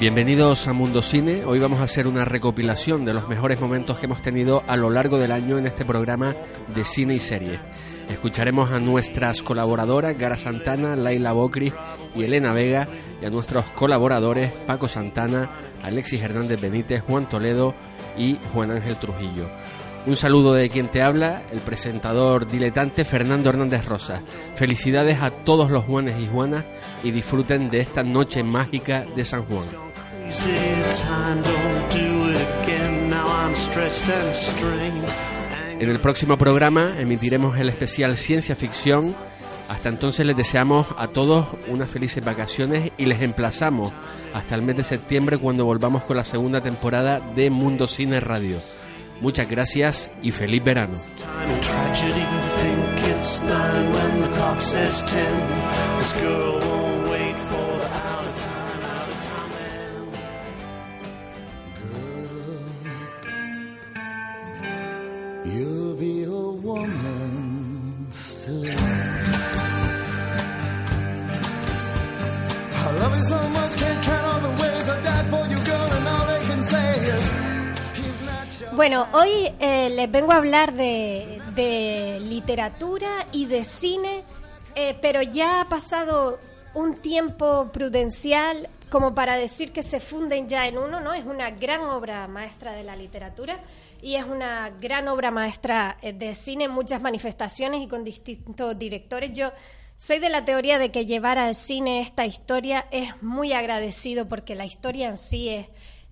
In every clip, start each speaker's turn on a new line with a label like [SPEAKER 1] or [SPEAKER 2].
[SPEAKER 1] Bienvenidos a Mundo Cine. Hoy vamos a hacer una recopilación de los mejores momentos que hemos tenido a lo largo del año en este programa de cine y serie. Escucharemos a nuestras colaboradoras Gara Santana, Laila Bocris y Elena Vega y a nuestros colaboradores Paco Santana, Alexis Hernández Benítez, Juan Toledo y Juan Ángel Trujillo. Un saludo de quien te habla, el presentador diletante Fernando Hernández Rosa. Felicidades a todos los Juanes y Juanas y disfruten de esta noche mágica de San Juan.
[SPEAKER 2] Easy time, don't do it again. Now I'm stressed and strained.
[SPEAKER 1] En el próximo programa emitiremos el especial Ciencia Ficción. Hasta entonces les deseamos a todos unas felices vacaciones y les emplazamos hasta el mes de septiembre cuando volvamos con la segunda temporada de Mundo Cine Radio. Muchas gracias y feliz verano.
[SPEAKER 3] Bueno, hoy eh, les vengo a hablar de, literatura y de cine, eh, pero ya ha pasado un tiempo prudencial como para decir que se funden ya en uno, ¿no? Es una gran obra maestra de la literatura y es una gran obra maestra eh, de cine en muchas manifestaciones y con distintos directores. Yo soy de la teoría de que llevar al cine esta historia es muy agradecido porque la historia en sí es,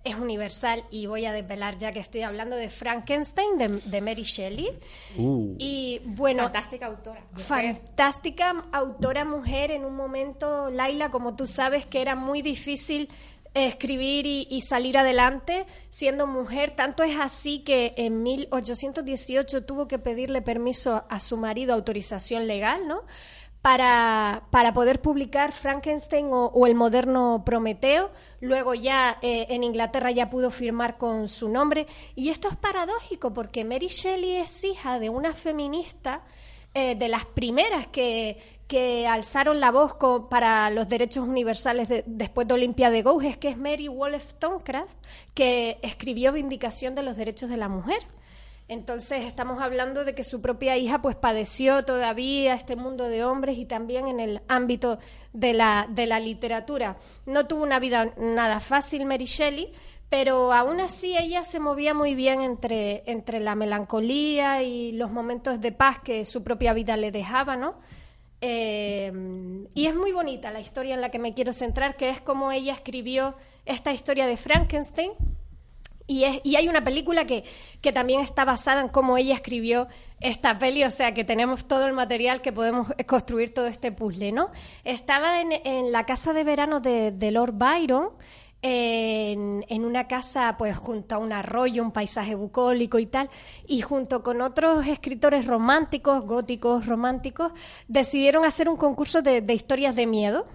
[SPEAKER 3] es universal y voy a desvelar ya que estoy hablando de Frankenstein de, de Mary Shelley.
[SPEAKER 1] Uh.
[SPEAKER 3] Y bueno,
[SPEAKER 4] Fantástica autora. Mujer.
[SPEAKER 3] fantástica autora mujer en un momento, Laila, como tú sabes, que era muy difícil eh, escribir y, y salir adelante siendo mujer. Tanto es así que en 1818 tuvo que pedirle permiso a su marido, autorización legal, ¿no? Para, poder publicar Frankenstein o, el moderno Prometeo. Luego ya eh, en Inglaterra ya pudo firmar con su nombre. Y esto es paradójico porque Mary Shelley es hija de una feminista eh, de las primeras que, que alzaron la voz para los derechos universales de- después de Olimpia de Gouges, que es Mary Wollstonecraft, que escribió Vindicación de los Derechos de la Mujer. Entonces estamos hablando de que su propia hija pues padeció todavía este mundo de hombres y también en el ámbito de la, de la literatura. No tuvo una vida nada fácil Mary Shelley, pero aún así ella se movía muy bien entre, entre la melancolía y los momentos de paz que su propia vida le dejaba, ¿no? Eh, y es muy bonita la historia en la que me quiero centrar, que es cómo ella escribió esta historia de Frankenstein. Y, es, y hay una película que, que también está basada en cómo ella escribió esta peli, o sea que tenemos todo el material que podemos construir todo este puzzle, ¿no? Estaba en, en la casa de verano de, de Lord Byron, en, en una casa pues junto a un arroyo, un paisaje bucólico y tal, y junto con otros escritores románticos, góticos, románticos, decidieron hacer un concurso de, de historias de miedo.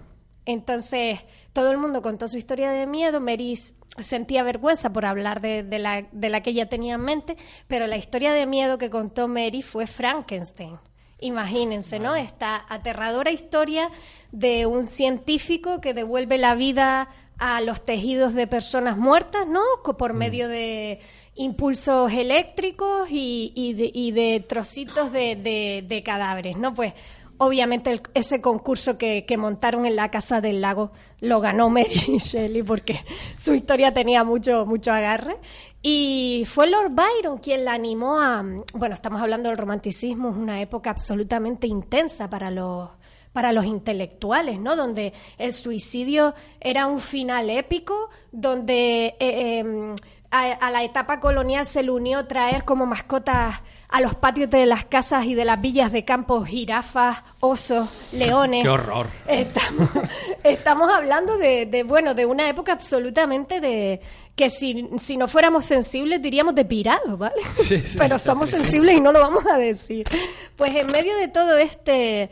[SPEAKER 3] Entonces, todo el mundo contó su historia de miedo. Mary s- sentía vergüenza por hablar de, de la, de la que ella tenía en mente, pero la historia de miedo que contó Mary fue Frankenstein. Imagínense, ¿no? Esta aterradora historia de un científico que devuelve la vida a los tejidos de personas muertas, ¿no? Por medio de impulsos eléctricos y, y de, y de trocitos de, de- de cadáveres, ¿no? Pues obviamente el- ese concurso que, que montaron en la Casa del Lago lo ganó Mary Shelley porque su historia tenía mucho, mucho agarre. Y fue Lord Byron quien la animó a... Bueno, estamos hablando del romanticismo, es una época absolutamente intensa para los para los intelectuales, ¿no? Donde el suicidio era un final épico, donde eh, eh, a, a la etapa colonial se le unió traer como mascotas a los patios de las casas y de las villas de campo jirafas, osos, leones.
[SPEAKER 1] ¡Qué horror!
[SPEAKER 3] Estamos, estamos hablando de, de, bueno, de una época absolutamente de que si, si no fuéramos sensibles diríamos de pirados, ¿vale?
[SPEAKER 1] Sí, sí,
[SPEAKER 3] Pero somos sensibles y no lo vamos a decir. Pues en medio de todo este,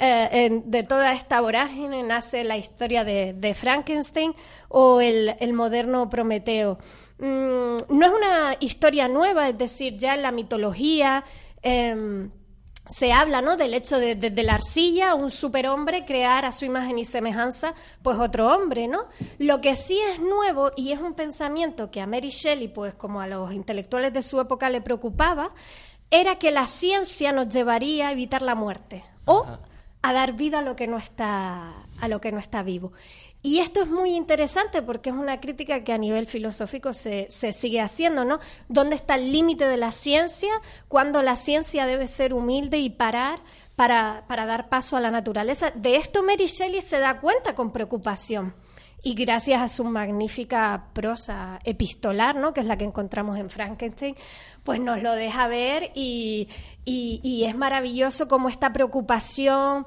[SPEAKER 3] eh, en- de toda esta vorágine nace la historia de, de Frankenstein o el, el moderno Prometeo. Mm, no es una historia nueva, es decir, ya en la mitología em, se habla ¿no? del hecho de, de- de la arcilla, un superhombre crear a su imagen y semejanza, pues otro hombre, ¿no? Lo que sí es nuevo y es un pensamiento que a Mary Shelley, pues como a los intelectuales de su época le preocupaba, era que la ciencia nos llevaría a evitar la muerte o a dar vida a lo que no está a lo que no está vivo. Y esto es muy interesante porque es una crítica que a nivel filosófico se, se sigue haciendo, ¿no? ¿Dónde está el límite de la ciencia? Cuando la ciencia debe ser humilde y parar para, para dar paso a la naturaleza. De esto Mary Shelley se da cuenta con preocupación. Y gracias a su magnífica prosa epistolar, ¿no? que es la que encontramos en Frankenstein, pues nos lo deja ver y, es maravilloso como esta preocupación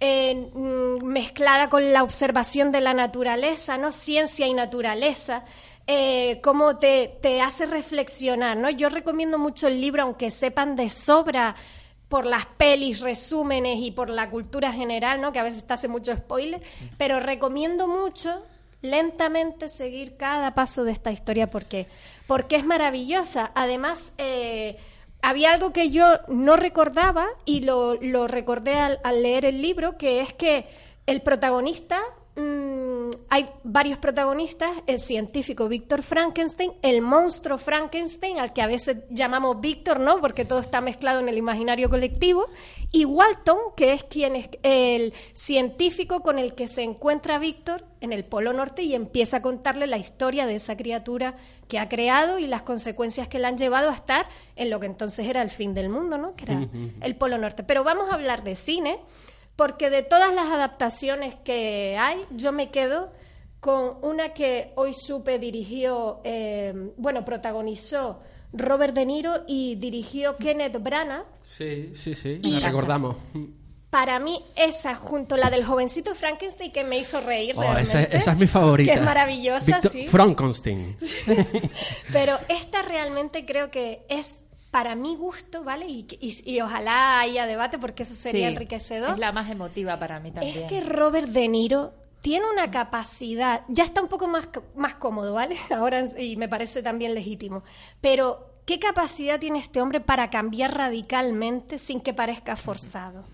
[SPEAKER 3] eh, mm, mezclada con la observación de la naturaleza, ¿no? Ciencia y naturaleza, eh, cómo te, te hace reflexionar, ¿no? Yo recomiendo mucho el libro, aunque sepan de sobra por las pelis, resúmenes y por la cultura general, ¿no? Que a veces te hace mucho spoiler, pero recomiendo mucho lentamente seguir cada paso de esta historia porque, porque es maravillosa. Además, eh, había algo que yo no recordaba y lo, lo recordé al, al leer el libro, que es que el protagonista, mm, hay varios protagonistas, el científico Víctor Frankenstein, el monstruo Frankenstein, al que a veces llamamos Víctor, ¿no? Porque todo está mezclado en el imaginario colectivo, y Walton, que es quien es el científico con el que se encuentra Víctor en el Polo Norte y empieza a contarle la historia de esa criatura que ha creado y las consecuencias que le han llevado a estar en lo que entonces era el fin del mundo, ¿no? Que era el Polo Norte. Pero vamos a hablar de cine, porque de todas las adaptaciones que hay, yo me quedo con una que hoy supe dirigió, eh, bueno, protagonizó Robert De Niro y dirigió Kenneth Branagh.
[SPEAKER 1] Sí, sí, sí,
[SPEAKER 3] Y-
[SPEAKER 1] la recordamos.
[SPEAKER 3] Para mí, esa, junto a la del jovencito Frankenstein, que me hizo reír
[SPEAKER 1] Oh,
[SPEAKER 3] realmente.
[SPEAKER 1] esa, esa es mi favorita.
[SPEAKER 3] Que es maravillosa, sí.
[SPEAKER 1] Frankenstein.
[SPEAKER 3] Pero esta realmente creo que es para mi gusto, ¿vale? Y, y- y ojalá haya debate porque eso sería
[SPEAKER 4] Sí,
[SPEAKER 3] enriquecedor.
[SPEAKER 4] Es la más emotiva para mí también.
[SPEAKER 3] Es que Robert De Niro tiene una capacidad, ya está un poco más, más cómodo, ¿vale? Ahora, y me parece también legítimo. Pero, ¿qué capacidad tiene este hombre para cambiar radicalmente sin que parezca forzado?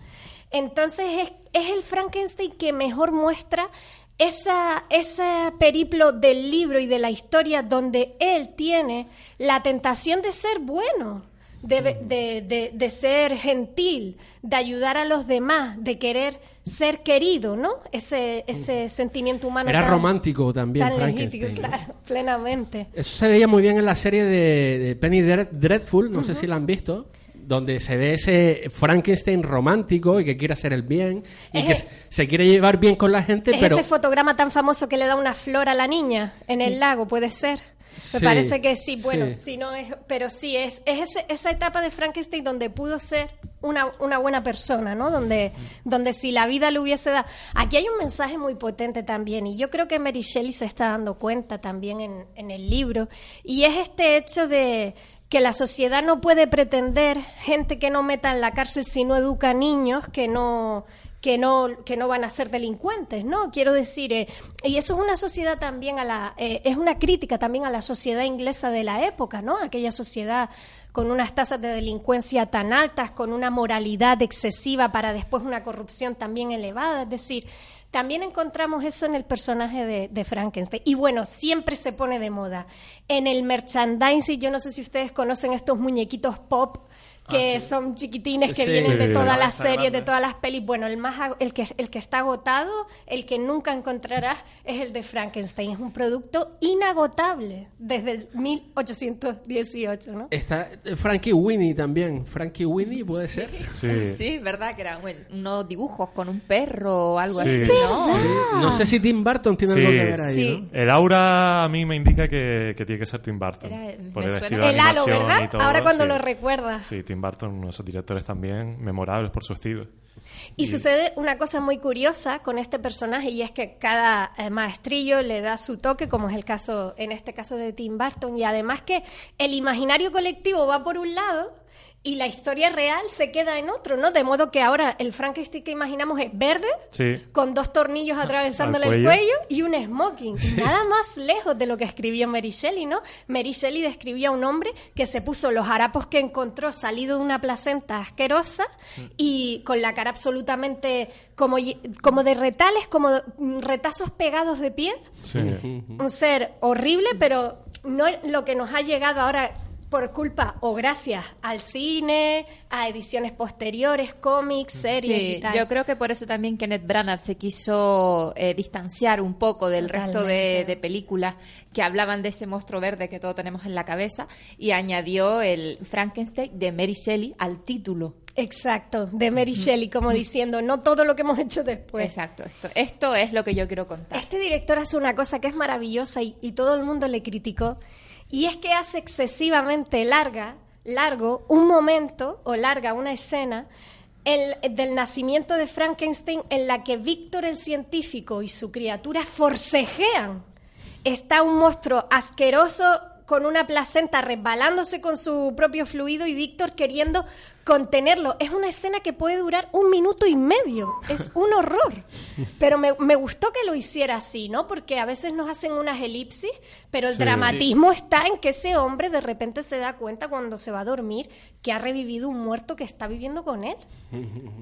[SPEAKER 3] Entonces, es, es el Frankenstein que mejor muestra esa, ese periplo del libro y de la historia donde él tiene la tentación de ser bueno, de, de- de- de ser gentil, de ayudar a los demás, de querer ser querido, ¿no? Ese, ese sentimiento humano.
[SPEAKER 1] Era
[SPEAKER 3] tan-
[SPEAKER 1] romántico también,
[SPEAKER 3] tan legítimo, claro, plenamente.
[SPEAKER 1] Eso se veía muy bien en la serie de, Penny Dre- Dreadful, no sé si la han visto, donde se ve ese Frankenstein romántico y que quiere hacer el bien y
[SPEAKER 3] Es
[SPEAKER 1] que
[SPEAKER 3] el-
[SPEAKER 1] se- se quiere llevar bien con la gente,
[SPEAKER 3] Es
[SPEAKER 1] pero
[SPEAKER 3] ese fotograma tan famoso que le da una flor a la niña en el lago, puede ser. Me parece que sí, bueno,
[SPEAKER 1] sí.
[SPEAKER 3] si no es, pero sí es, es ese- esa etapa de Frankenstein donde pudo ser una, una buena persona, ¿no? Donde, donde si la vida le hubiese dado. Aquí hay un mensaje muy potente también, y yo creo que Mary Shelley se está dando cuenta también en, en el libro, y es este hecho de que la sociedad no puede pretender gente que no meta en la cárcel si no educa niños que no que no, que no van a ser delincuentes, ¿no? Quiero decir, eh, y eso es una sociedad también a la, eh, es una crítica también a la sociedad inglesa de la época, ¿no? Aquella sociedad con unas tasas de delincuencia tan altas, con una moralidad excesiva para después una corrupción también elevada, es decir, también encontramos eso en el personaje de, de Frankenstein. Y bueno, siempre se pone de moda. En el merchandising, yo no sé si ustedes conocen estos muñequitos pop que
[SPEAKER 1] Ah, sí.
[SPEAKER 3] son chiquitines que
[SPEAKER 1] Sí.
[SPEAKER 3] vienen de todas
[SPEAKER 5] La
[SPEAKER 3] las series,
[SPEAKER 5] grande.
[SPEAKER 3] de todas las pelis. Bueno, el más el que el que está agotado, el que nunca encontrarás es el de Frankenstein. Es un producto inagotable desde el 1818, ¿no?
[SPEAKER 1] Está eh, Frankie Winnie también. Frankie Winnie puede ser.
[SPEAKER 5] Sí.
[SPEAKER 4] Sí, verdad que eran bueno, unos dibujos con un perro o algo
[SPEAKER 5] Sí.
[SPEAKER 4] así, ¿no?
[SPEAKER 1] Sí. No sé si Tim Burton tiene
[SPEAKER 5] Sí.
[SPEAKER 1] algo que ver ahí,
[SPEAKER 4] Sí.
[SPEAKER 1] ¿no?
[SPEAKER 5] El aura a mí me indica que, que tiene que ser Tim Burton.
[SPEAKER 4] Era-
[SPEAKER 5] por
[SPEAKER 4] me
[SPEAKER 5] el
[SPEAKER 4] suena-
[SPEAKER 5] estilo de
[SPEAKER 3] El halo, ¿verdad?
[SPEAKER 5] todo,
[SPEAKER 3] Ahora cuando
[SPEAKER 5] sí.
[SPEAKER 3] lo recuerdas.
[SPEAKER 5] Sí, Tim Burton, uno de esos directores también memorables por su estilo.
[SPEAKER 3] Y sucede una cosa muy curiosa con este personaje y es que cada eh, maestrillo le da su toque, como es el caso, en este caso de Tim Burton, y además que el imaginario colectivo va por un lado y la historia real se queda en otro, ¿no? De modo que ahora el Frankenstein que imaginamos es verde,
[SPEAKER 5] Sí.
[SPEAKER 3] con dos tornillos atravesándole el
[SPEAKER 5] cuello.
[SPEAKER 3] y un smoking. Nada más lejos de lo que escribió Mary Shelley, ¿no? Mary Shelley describía a un hombre que se puso los harapos que encontró salido de una placenta asquerosa y con la cara absolutamente como, como de retales, como de- mm, retazos pegados de piel.
[SPEAKER 5] Sí.
[SPEAKER 3] Un ser horrible, pero no es lo que nos ha llegado ahora por culpa o gracias al cine, a ediciones posteriores, cómics, series y
[SPEAKER 4] Sí,
[SPEAKER 3] tal.
[SPEAKER 4] yo creo que por eso también Kenneth Branagh se quiso eh, distanciar un poco del resto de, de películas que hablaban de ese monstruo verde que todos tenemos en la cabeza y añadió el Frankenstein de Mary Shelley al título.
[SPEAKER 3] Exacto, de Mary Shelley, como diciendo, no todo lo que hemos hecho después.
[SPEAKER 4] Exacto, esto, esto es lo que yo quiero contar.
[SPEAKER 3] Este director hace una cosa que es maravillosa y, y todo el mundo le criticó, y es que hace excesivamente larga, largo un momento o larga una escena el- del nacimiento de Frankenstein en la que Víctor el científico y su criatura forcejean. Está un monstruo asqueroso con una placenta resbalándose con su propio fluido y Víctor queriendo contenerlo. Es una escena que puede durar un minuto y medio. Es un horror. Pero me, me gustó que lo hiciera así, ¿no? Porque a veces nos hacen unas elipsis, pero el
[SPEAKER 5] Sí.
[SPEAKER 3] dramatismo está en que ese hombre de repente se da cuenta cuando se va a dormir que ha revivido un muerto que está viviendo con él.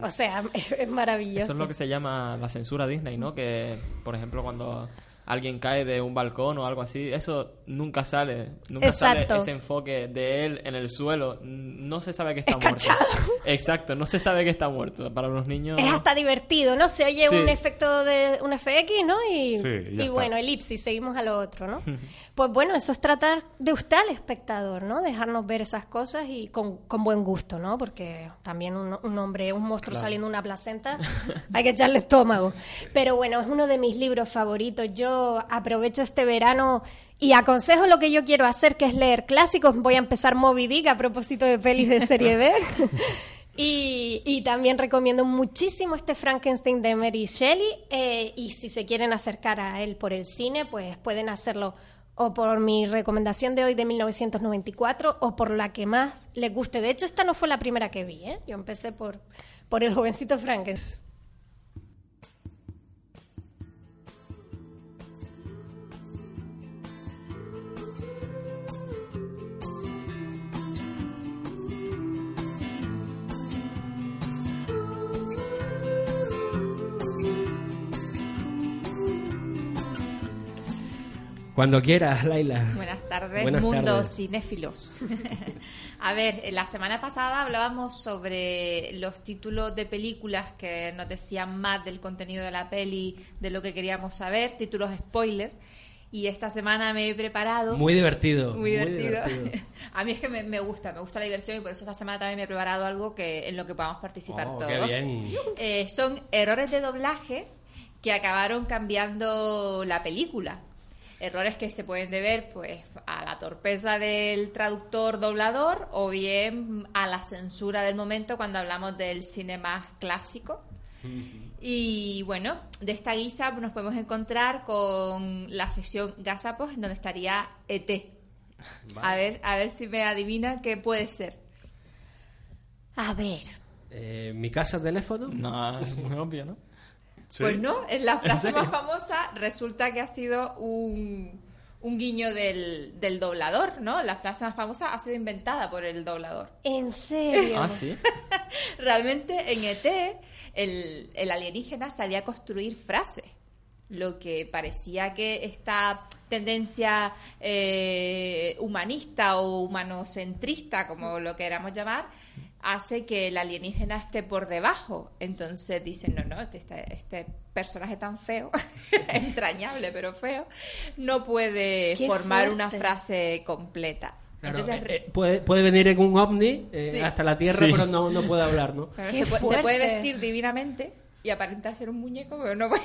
[SPEAKER 3] O sea, es, es maravilloso.
[SPEAKER 6] Eso es lo que se llama la censura Disney, ¿no? Que, por ejemplo, cuando alguien cae de un balcón o algo así, eso nunca sale. Nunca
[SPEAKER 3] Exacto.
[SPEAKER 6] sale ese enfoque de él en el suelo. No se sabe que está muerto.
[SPEAKER 3] Escachado.
[SPEAKER 6] Exacto, no se sabe que está muerto. Para los niños...
[SPEAKER 3] Es hasta divertido, ¿no? Se oye
[SPEAKER 6] Sí.
[SPEAKER 3] un efecto de un FX, ¿no? Y,
[SPEAKER 5] Sí, y
[SPEAKER 3] bueno, elipsis, seguimos a lo otro, ¿no? pues bueno, eso es tratar de usted al espectador, ¿no? Dejarnos ver esas cosas y con, con buen gusto, ¿no? Porque también un, un hombre, un monstruo saliendo de una placenta, hay que echarle estómago. Pero bueno, es uno de mis libros favoritos. Yo aprovecho este verano y aconsejo lo que yo quiero hacer, que es leer clásicos. Voy a empezar Moby Dick a propósito de pelis de serie B. Y, y también recomiendo muchísimo este Frankenstein de Mary Shelley. eh, y si se quieren acercar a él por el cine, pues pueden hacerlo o por mi recomendación de hoy de 1994 o por la que más les guste. De hecho, esta no fue la primera que vi. ¿eh? Yo empecé por, por el jovencito Frankenstein.
[SPEAKER 1] Cuando quieras, Laila.
[SPEAKER 4] Buenas tardes,
[SPEAKER 1] Buenas
[SPEAKER 4] mundo
[SPEAKER 1] tardes.
[SPEAKER 4] cinéfilos. A ver, la semana pasada hablábamos sobre los títulos de películas que nos decían más del contenido de la peli, de lo que queríamos saber, títulos spoiler. Y esta semana me he preparado.
[SPEAKER 1] Muy divertido.
[SPEAKER 4] Muy divertido. A mí es que me, me gusta, me gusta la diversión y por eso esta semana también me he preparado algo que en lo que podamos participar
[SPEAKER 1] Oh,
[SPEAKER 4] todos.
[SPEAKER 1] qué bien.
[SPEAKER 4] Eh, son errores de doblaje que acabaron cambiando la película. Errores que se pueden deber pues a la torpeza del traductor doblador o bien a la censura del momento cuando hablamos del cine más clásico. Y bueno, de esta guisa nos podemos encontrar con la sección Gazapos en donde estaría ET. A ver, a ver si me adivina qué puede ser.
[SPEAKER 3] A ver.
[SPEAKER 1] Eh, ¿Mi casa teléfono?
[SPEAKER 6] No, es muy obvio, ¿no?
[SPEAKER 5] Sí.
[SPEAKER 4] Pues no, en la frase más famosa resulta que ha sido un, un guiño del, del doblador, ¿no? La frase más famosa ha sido inventada por el doblador.
[SPEAKER 3] ¿En serio?
[SPEAKER 6] Ah, sí.
[SPEAKER 4] Realmente en ET el, el alienígena sabía construir frases, lo que parecía que esta tendencia eh, humanista o humanocentrista, como lo queramos llamar, hace que el alienígena esté por debajo. Entonces dicen, no, no, este, este personaje tan feo, entrañable pero feo, no puede
[SPEAKER 3] Qué
[SPEAKER 4] formar una frase completa.
[SPEAKER 1] Claro,
[SPEAKER 4] Entonces,
[SPEAKER 1] eh, eh, puede, puede venir en un ovni eh,
[SPEAKER 4] Sí.
[SPEAKER 1] hasta la Tierra,
[SPEAKER 5] Sí.
[SPEAKER 1] pero no, no puede hablar, ¿no?
[SPEAKER 4] Claro,
[SPEAKER 3] ¡Qué
[SPEAKER 4] se, puede, se
[SPEAKER 3] fuerte!
[SPEAKER 4] puede vestir divinamente y aparentar ser un muñeco, pero no puede,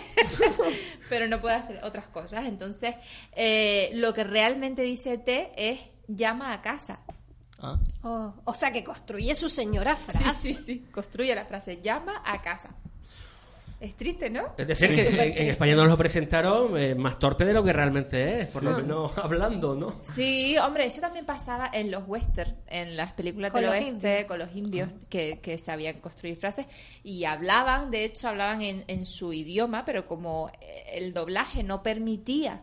[SPEAKER 4] pero no puede hacer otras cosas. Entonces, eh, lo que realmente dice T es llama a casa.
[SPEAKER 6] Ah.
[SPEAKER 3] Oh, o sea, que construye su señora
[SPEAKER 4] Sí,
[SPEAKER 3] frase.
[SPEAKER 4] sí, sí. Construye la frase llama a casa. Es triste, ¿no?
[SPEAKER 1] Es decir,
[SPEAKER 5] Sí,
[SPEAKER 1] que
[SPEAKER 5] sí.
[SPEAKER 1] en, en España nos lo presentaron eh, más torpe de lo que realmente es, por
[SPEAKER 5] Sí,
[SPEAKER 1] lo menos hablando, ¿no?
[SPEAKER 4] Sí, hombre, eso también pasaba en los western, en las películas del
[SPEAKER 3] los
[SPEAKER 4] oeste,
[SPEAKER 3] indios.
[SPEAKER 4] con los indios que, que sabían construir frases y hablaban, de hecho, hablaban en, en su idioma, pero como eh, el doblaje no permitía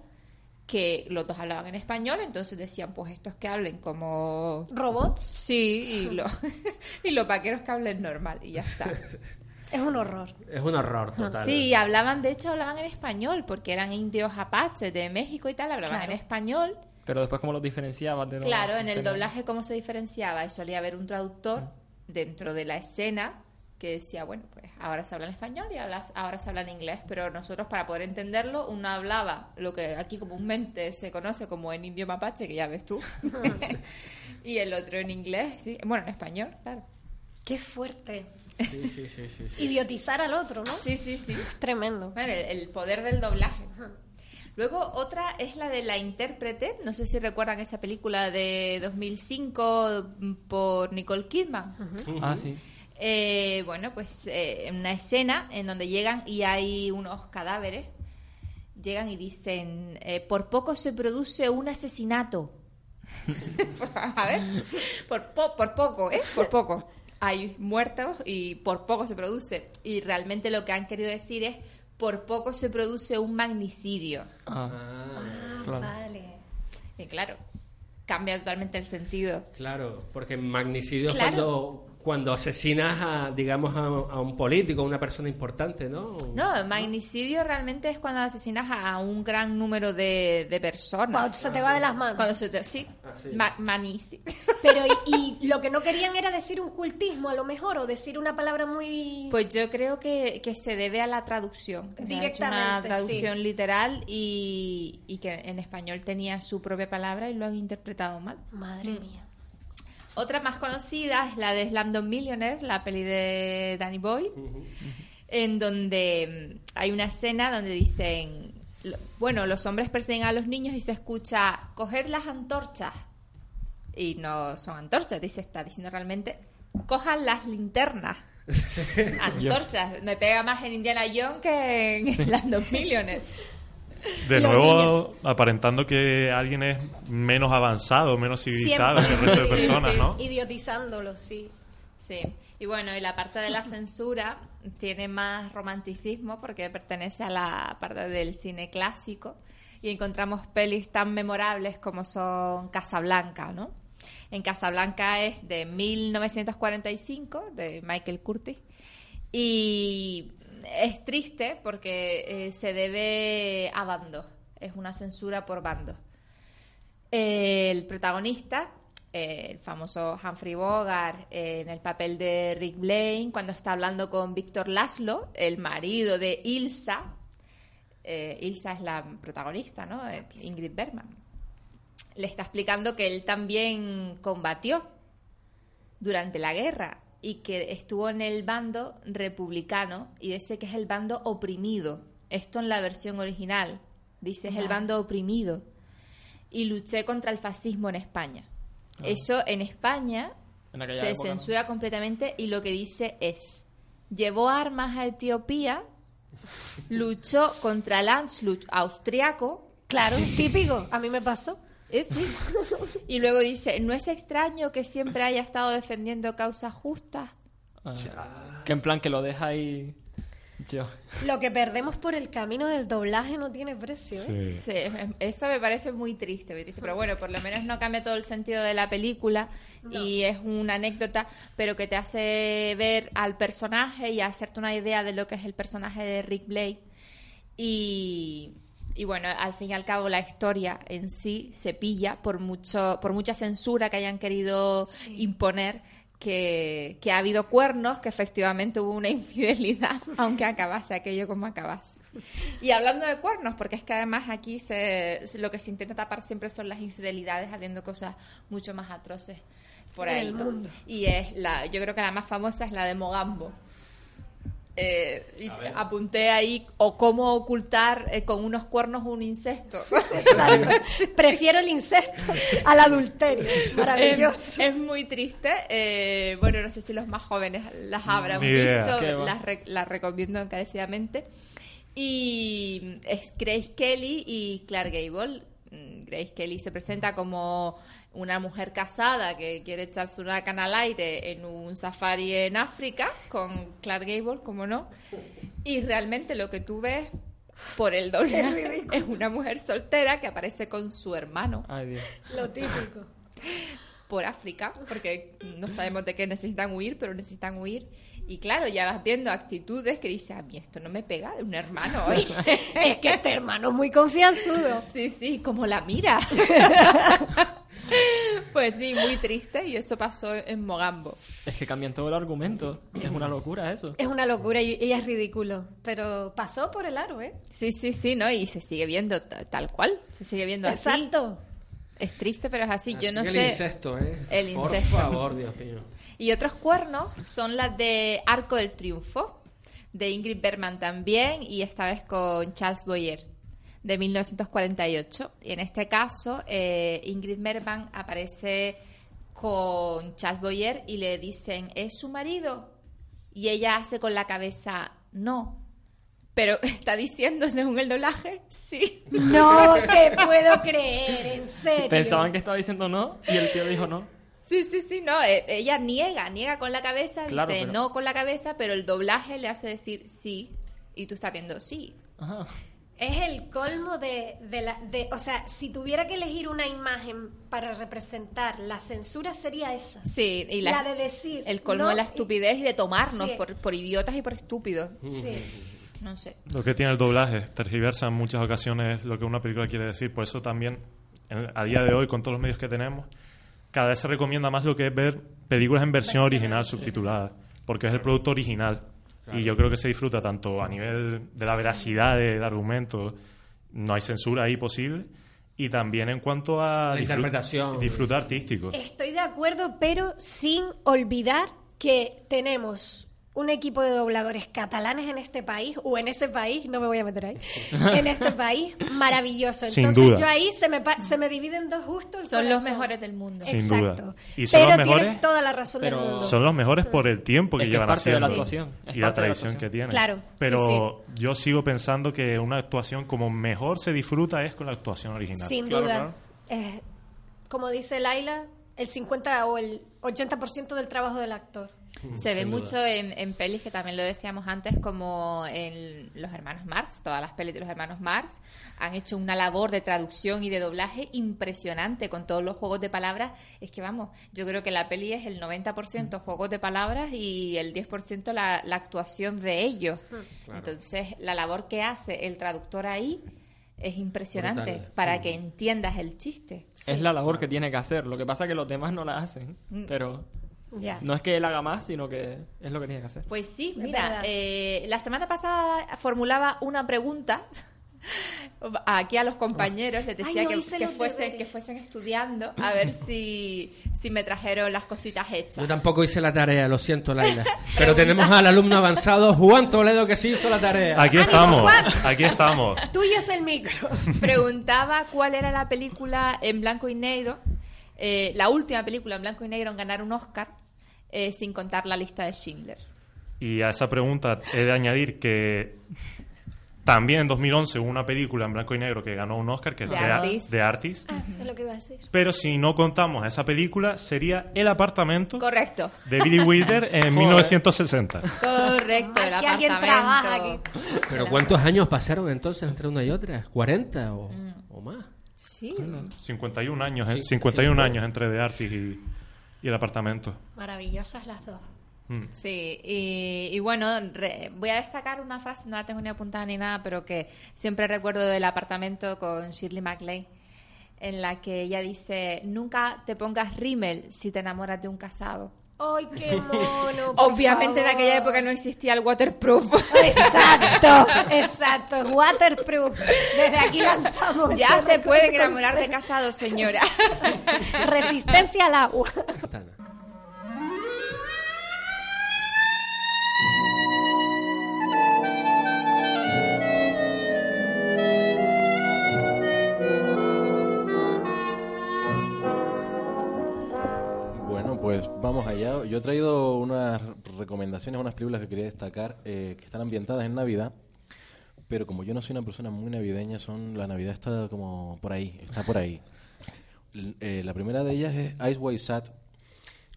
[SPEAKER 4] que los dos hablaban en español, entonces decían, pues estos que hablen como...
[SPEAKER 3] Robots
[SPEAKER 4] Sí, y, lo- y los vaqueros que hablen normal, y ya está.
[SPEAKER 3] es un horror.
[SPEAKER 1] Es un horror total.
[SPEAKER 4] Sí, hablaban, de hecho, hablaban en español, porque eran indios apaches de México y tal, hablaban
[SPEAKER 3] Claro.
[SPEAKER 4] en español.
[SPEAKER 6] Pero después, ¿cómo los diferenciabas de los
[SPEAKER 4] Claro, en el doblaje cómo se diferenciaba, solía haber un traductor dentro de la escena que decía, bueno, pues ahora se habla en español y ahora, ahora se habla en inglés, pero nosotros para poder entenderlo, uno hablaba lo que aquí comúnmente se conoce como en indio mapache, que ya ves tú, y el otro en inglés, sí, bueno, en español, claro.
[SPEAKER 3] Qué fuerte.
[SPEAKER 1] Sí, sí, sí, sí, sí.
[SPEAKER 3] Idiotizar al otro, ¿no?
[SPEAKER 4] Sí, sí, sí.
[SPEAKER 3] Es tremendo.
[SPEAKER 4] Bueno, el, el poder del doblaje. Luego otra es la de la intérprete, no sé si recuerdan esa película de 2005 por Nicole Kidman.
[SPEAKER 6] Ah, sí.
[SPEAKER 4] Eh, bueno, pues eh, una escena en donde llegan y hay unos cadáveres. Llegan y dicen, eh, por poco se produce un asesinato. A ver, por, po- por poco, ¿eh? Por poco. Hay muertos y por poco se produce. Y realmente lo que han querido decir es, por poco se produce un magnicidio.
[SPEAKER 6] Ah,
[SPEAKER 1] Ah,
[SPEAKER 6] claro.
[SPEAKER 3] Vale.
[SPEAKER 4] Y claro, cambia totalmente el sentido.
[SPEAKER 1] claro, porque magnicidio es cuando, cuando asesinas a, digamos, a, a un político, a una persona importante, ¿no?
[SPEAKER 4] No, magnicidio realmente es cuando asesinas a un gran número de, de personas.
[SPEAKER 3] Cuando se te va de las manos.
[SPEAKER 4] Cuando se te- sí,
[SPEAKER 1] Ah, sí.
[SPEAKER 4] ma- manici-
[SPEAKER 3] Pero, y, y lo que no querían era decir un cultismo, a lo mejor, o decir una palabra muy.
[SPEAKER 4] Pues yo creo que, que se debe a la traducción. que hecho una
[SPEAKER 3] Directamente,
[SPEAKER 4] traducción literal y, y que en español tenía su propia palabra y lo han interpretado mal.
[SPEAKER 3] Madre mía.
[SPEAKER 4] Otra más conocida es la de Slamdog Millionaire, la peli de Danny Boyle, en donde mm, hay una escena donde dicen, bueno, los hombres persiguen a los niños y se escucha, coged las antorchas. Y no son antorchas, dice, está diciendo realmente, cojan las linternas. antorchas, me pega más en Indiana Jones que en Slamdog Millionaire.
[SPEAKER 5] De
[SPEAKER 3] Los
[SPEAKER 5] nuevo, aparentando que alguien es menos avanzado, menos civilizado que el resto de
[SPEAKER 3] Sí,
[SPEAKER 5] personas,
[SPEAKER 3] sí.
[SPEAKER 5] ¿no?
[SPEAKER 3] Idiotizándolo, sí.
[SPEAKER 4] Sí, y bueno, y la parte de la censura tiene más romanticismo porque pertenece a la parte del cine clásico y encontramos pelis tan memorables como son Casablanca, ¿no? En Casablanca es de 1945, de Michael Curtis, y es triste porque eh, se debe a bandos, es una censura por bandos. El protagonista, eh, el famoso Humphrey Bogart, eh, en el papel de Rick Blaine, cuando está hablando con Víctor Laszlo, el marido de Ilsa. Ilsa es la protagonista, ¿no? Ingrid Bergman. Le está explicando que él también combatió durante la guerra y que estuvo en el bando republicano y dice que es el bando oprimido. Esto en la versión original. Dice es el bando oprimido y luché contra el fascismo en España. Eso en España
[SPEAKER 6] En
[SPEAKER 4] se
[SPEAKER 6] época, ¿no?
[SPEAKER 4] censura completamente y lo que dice es, llevó armas a Etiopía, luchó contra el Anschluss austriaco,
[SPEAKER 3] Claro, típico. A mí me pasó.
[SPEAKER 4] Eh, sí. y luego dice, no es extraño que siempre haya estado defendiendo causas justas.
[SPEAKER 6] Ah, que en plan que lo deja ahí. Yo.
[SPEAKER 3] Lo que perdemos por el camino del doblaje no tiene precio, ¿eh?
[SPEAKER 5] Sí.
[SPEAKER 4] Sí, eso me parece muy triste, muy triste, pero bueno, por lo menos no cambia todo el sentido de la película y es una anécdota, pero que te hace ver al personaje y hacerte una idea de lo que es el personaje de Rick Blake y, y bueno, al fin y al cabo la historia en sí se pilla por mucho por mucha censura que hayan querido imponer que, que ha habido cuernos, que efectivamente hubo una infidelidad, aunque acabase aquello como acabase. Y hablando de cuernos, porque es que además aquí se, lo que se intenta tapar siempre son las infidelidades, habiendo cosas mucho más atroces por ahí.
[SPEAKER 3] el
[SPEAKER 4] ¿no?
[SPEAKER 3] mundo.
[SPEAKER 4] Y es la, yo creo que la más famosa es la de Mogambo. Eh, y apunté ahí, o cómo ocultar eh, con unos cuernos un incesto.
[SPEAKER 3] Prefiero el incesto al adulterio. Maravilloso.
[SPEAKER 4] Es, es muy triste. eh, bueno, no sé si los más jóvenes las habrán
[SPEAKER 5] Ni
[SPEAKER 4] visto. Las, re- las recomiendo encarecidamente. Y es Grace Kelly y Clark Gable. Mm, Grace Kelly se presenta como una mujer casada que quiere echarse una cana al aire en un safari en África con Clark Gable, como no. Y realmente lo que tú ves por el doble es una mujer soltera que aparece con su hermano
[SPEAKER 6] Ay, Dios.
[SPEAKER 3] Lo típico.
[SPEAKER 4] por África, porque no sabemos de qué necesitan huir, pero necesitan huir. Y claro, ya vas viendo actitudes que dices, a mí esto no me pega de un hermano hoy.
[SPEAKER 3] Es que este hermano es muy confianzudo.
[SPEAKER 4] sí, sí, como la mira. pues sí, muy triste y eso pasó en Mogambo.
[SPEAKER 6] Es que cambian todo el argumento. Es una locura eso.
[SPEAKER 3] Es una locura y, y es ridículo. Pero pasó por el aro, ¿eh?
[SPEAKER 4] Sí, sí, sí, ¿no? Y se sigue viendo ta- tal cual, se sigue viendo así.
[SPEAKER 3] Exacto.
[SPEAKER 4] Es triste, pero es así. Yo no sé.
[SPEAKER 1] El incesto, ¿eh?
[SPEAKER 4] El
[SPEAKER 1] Por
[SPEAKER 4] incesto.
[SPEAKER 1] favor, Dios mío.
[SPEAKER 4] Y otros cuernos son las de Arco del Triunfo, de Ingrid Bergman también, y esta vez con Charles Boyer, de 1948. Y en este caso, eh, Ingrid Bergman aparece con Charles Boyer y le dicen, ¿es su marido? Y ella hace con la cabeza, no. Pero está diciendo, según el doblaje, sí.
[SPEAKER 3] No te puedo creer, en serio.
[SPEAKER 6] Pensaban que estaba diciendo no y el tío dijo no.
[SPEAKER 4] Sí, sí, sí, no, eh, ella niega, niega con la cabeza,
[SPEAKER 6] Claro,
[SPEAKER 4] dice
[SPEAKER 6] pero-
[SPEAKER 4] no con la cabeza, pero el doblaje le hace decir sí, y tú estás viendo sí.
[SPEAKER 6] Ajá.
[SPEAKER 3] Es el colmo de, de la... De, o sea, si tuviera que elegir una imagen para representar la censura sería esa.
[SPEAKER 4] Sí, y
[SPEAKER 3] La,
[SPEAKER 4] la,
[SPEAKER 3] de decir...
[SPEAKER 4] el colmo
[SPEAKER 3] no,
[SPEAKER 4] de la estupidez y de tomarnos
[SPEAKER 3] Sí.
[SPEAKER 4] por, por idiotas y por estúpidos.
[SPEAKER 3] Sí.
[SPEAKER 4] No sé.
[SPEAKER 5] Lo que tiene el doblaje, tergiversa en muchas ocasiones lo que una película quiere decir. Por eso también, en- a día de hoy, con todos los medios que tenemos, cada vez se recomienda más lo que es ver películas en versión original, subtitulada, porque es el producto original. Y yo creo que se disfruta tanto a nivel de la veracidad del argumento, no hay censura ahí posible, y también en cuanto a
[SPEAKER 1] La
[SPEAKER 5] disfrut-
[SPEAKER 1] interpretación.
[SPEAKER 5] disfrute artístico.
[SPEAKER 3] Estoy de acuerdo, pero sin olvidar que tenemos un equipo de dobladores catalanes en este país, o en ese país, no me voy a meter ahí, en este país, maravilloso.
[SPEAKER 5] Sin
[SPEAKER 3] Entonces
[SPEAKER 5] duda.
[SPEAKER 3] yo ahí se me, se me divide en dos justo el
[SPEAKER 4] Son los mejores del mundo.
[SPEAKER 5] Sin
[SPEAKER 3] Exacto.
[SPEAKER 5] duda. Y son
[SPEAKER 3] pero
[SPEAKER 5] los mejores-
[SPEAKER 3] tienes toda la razón
[SPEAKER 6] Pero-
[SPEAKER 3] del mundo.
[SPEAKER 5] Son los mejores por el tiempo que
[SPEAKER 6] Es que
[SPEAKER 5] llevan
[SPEAKER 6] de la
[SPEAKER 5] haciendo
[SPEAKER 6] actuación,
[SPEAKER 5] y la
[SPEAKER 6] la
[SPEAKER 5] tradición
[SPEAKER 6] actuación.
[SPEAKER 5] que tienen.
[SPEAKER 3] Claro, sí,
[SPEAKER 5] Pero yo sigo pensando que una actuación como mejor se disfruta es con la actuación original.
[SPEAKER 3] Sin
[SPEAKER 6] Claro,
[SPEAKER 3] duda.
[SPEAKER 6] claro.
[SPEAKER 3] Eh, como dice Laila, el 50 o el 80% del trabajo del actor.
[SPEAKER 4] Se ve
[SPEAKER 1] duda.
[SPEAKER 4] mucho en, en pelis que también lo decíamos antes, como en los hermanos Marx, todas las pelis de los hermanos Marx han hecho una labor de traducción y de doblaje impresionante con todos los juegos de palabras. Es que vamos, yo creo que la peli es el 90% juegos de palabras y el 10% la, la actuación de ellos. Entonces, la labor que hace el traductor ahí es impresionante
[SPEAKER 1] Brutal.
[SPEAKER 4] para que entiendas el chiste.
[SPEAKER 6] Es la labor que tiene que hacer. Lo que pasa es que los demás no la hacen.
[SPEAKER 4] Mm.
[SPEAKER 6] Pero No es que él haga más, sino que es lo que tiene que hacer.
[SPEAKER 4] Pues sí,
[SPEAKER 3] Es
[SPEAKER 4] mira, eh, la semana pasada formulaba una pregunta aquí a los compañeros, les decía
[SPEAKER 3] Ay, no
[SPEAKER 4] que, fuesen, que fuesen estudiando a ver si, si me trajeron las cositas hechas.
[SPEAKER 1] Yo tampoco hice la tarea, lo siento, Laila. Pero tenemos al alumno avanzado, Juan Toledo, que sí hizo la tarea.
[SPEAKER 5] Aquí
[SPEAKER 3] ¡Ánimo,
[SPEAKER 5] estamos,
[SPEAKER 3] Juan!
[SPEAKER 5] aquí estamos.
[SPEAKER 3] Tuyo es el micro.
[SPEAKER 4] Preguntaba cuál era la película en blanco y negro, eh, la última película en blanco y negro en ganar un Oscar, eh, sin contar la lista de Schindler.
[SPEAKER 5] Y a esa pregunta he de añadir que también en 2011 hubo una película en blanco y negro que ganó un Oscar, que es
[SPEAKER 4] The
[SPEAKER 5] de,
[SPEAKER 4] Artist.
[SPEAKER 5] de Artist.
[SPEAKER 3] Ah, es lo que iba a decir.
[SPEAKER 5] Pero si no contamos esa película, sería El apartamento
[SPEAKER 4] Correcto,
[SPEAKER 5] de Billy Wilder en 1960.
[SPEAKER 4] correcto, el
[SPEAKER 3] Ay, que alguien
[SPEAKER 4] apartamento.
[SPEAKER 3] trabaja aquí.
[SPEAKER 1] Pero ¿cuántos años pasaron entonces entre una y otra? ¿40 o, o más?
[SPEAKER 4] Sí,
[SPEAKER 5] 51 años, eh,
[SPEAKER 1] Sí,
[SPEAKER 5] 51
[SPEAKER 1] sí.
[SPEAKER 5] años entre The Artist y, y El apartamento.
[SPEAKER 3] Maravillosas las dos.
[SPEAKER 5] Mm.
[SPEAKER 4] Sí, y, y bueno, re- voy a destacar una frase, no la tengo ni apuntada ni nada, pero que siempre recuerdo del apartamento con Shirley MacLaine, en la que ella dice, nunca te pongas rímel si te enamoras de un casado.
[SPEAKER 3] ¡Ay, qué mono!
[SPEAKER 4] Obviamente en
[SPEAKER 3] favor.
[SPEAKER 4] aquella época no existía el waterproof.
[SPEAKER 3] Exacto, exacto. Waterproof. Desde aquí lanzamos.
[SPEAKER 4] ya
[SPEAKER 3] ese
[SPEAKER 4] se pueden
[SPEAKER 3] concepto.
[SPEAKER 4] enamorar de casados, señora.
[SPEAKER 3] Resistencia al agua.
[SPEAKER 7] Pues vamos allá. Yo he traído unas recomendaciones, unas películas que quería destacar eh, que están ambientadas en Navidad, pero como yo no soy una persona muy navideña, son la Navidad está como por ahí, está por ahí. L- eh, la primera de ellas es Ice White Sat,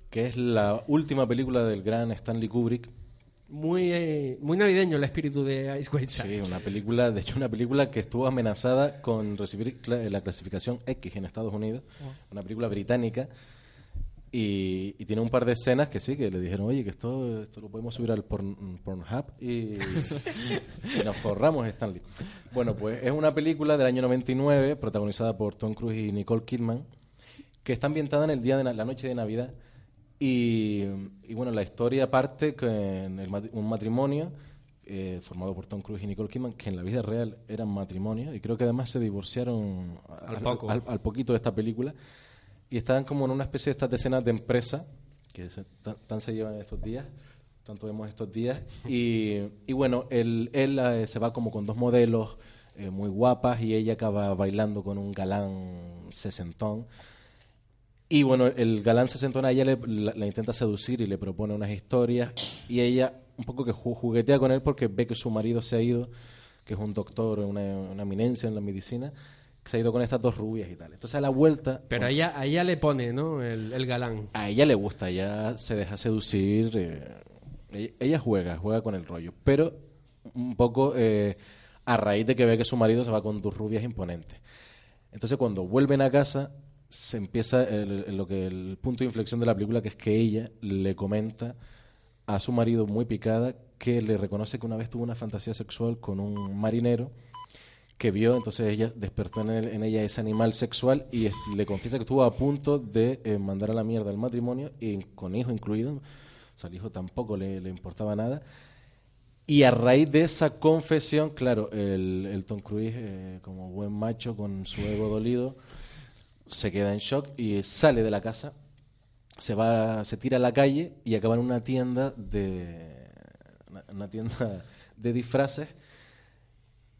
[SPEAKER 7] que es la última película del gran Stanley Kubrick.
[SPEAKER 1] Muy, eh, muy navideño el espíritu de Ice White Sat.
[SPEAKER 7] Sí, una película, de hecho una película que estuvo amenazada con recibir la clasificación X en Estados Unidos, una película británica, y, y tiene un par de escenas que sí, que le dijeron, oye, que esto, esto lo podemos subir al porn, Pornhub y, y nos forramos, Stanley. Bueno, pues es una película del año 99, protagonizada por Tom Cruise y Nicole Kidman, que está ambientada en el día de la noche de Navidad. Y, y bueno, la historia parte el mat- un matrimonio eh, formado por Tom Cruise y Nicole Kidman, que en la vida real eran matrimonio, y creo que además se divorciaron
[SPEAKER 1] Al poco.
[SPEAKER 7] al- al poquito de esta película. Y estaban como en una especie de estas decenas de empresa, que se, tan, tan se llevan estos días, tanto vemos estos días. Y, y bueno, él, él eh, se va como con dos modelos eh, muy guapas y ella acaba bailando con un galán sesentón. Y bueno, el galán sesentón a ella le, la, la intenta seducir y le propone unas historias y ella un poco que ju- juguetea con él porque ve que su marido se ha ido, que es un doctor, una, una eminencia en la medicina, se ha ido con estas dos rubias y tal. Entonces a la vuelta...
[SPEAKER 1] Pero a ella, a ella le pone, ¿no? El, el galán.
[SPEAKER 7] A ella le gusta, ella se deja seducir, eh, ella, ella juega, juega con el rollo, pero un poco eh, a raíz de que ve que su marido se va con dos rubias imponentes. Entonces cuando vuelven a casa se empieza el, el- lo que el punto de inflexión de la película, que es que ella le comenta a su marido muy picada que le reconoce que una vez tuvo una fantasía sexual con un marinero que vio, entonces ella despertó en, él- en ella ese animal sexual y le confiesa que estuvo a punto de eh, mandar a la mierda el matrimonio, y con hijo incluido, o sea, al hijo tampoco le, le importaba nada. Y a raíz de esa confesión, claro, el, el Tom Cruise, eh, como buen macho con su ego dolido, se queda en shock y sale de la casa, se va, se tira a la calle y acaba en una tienda de una tienda de disfraces.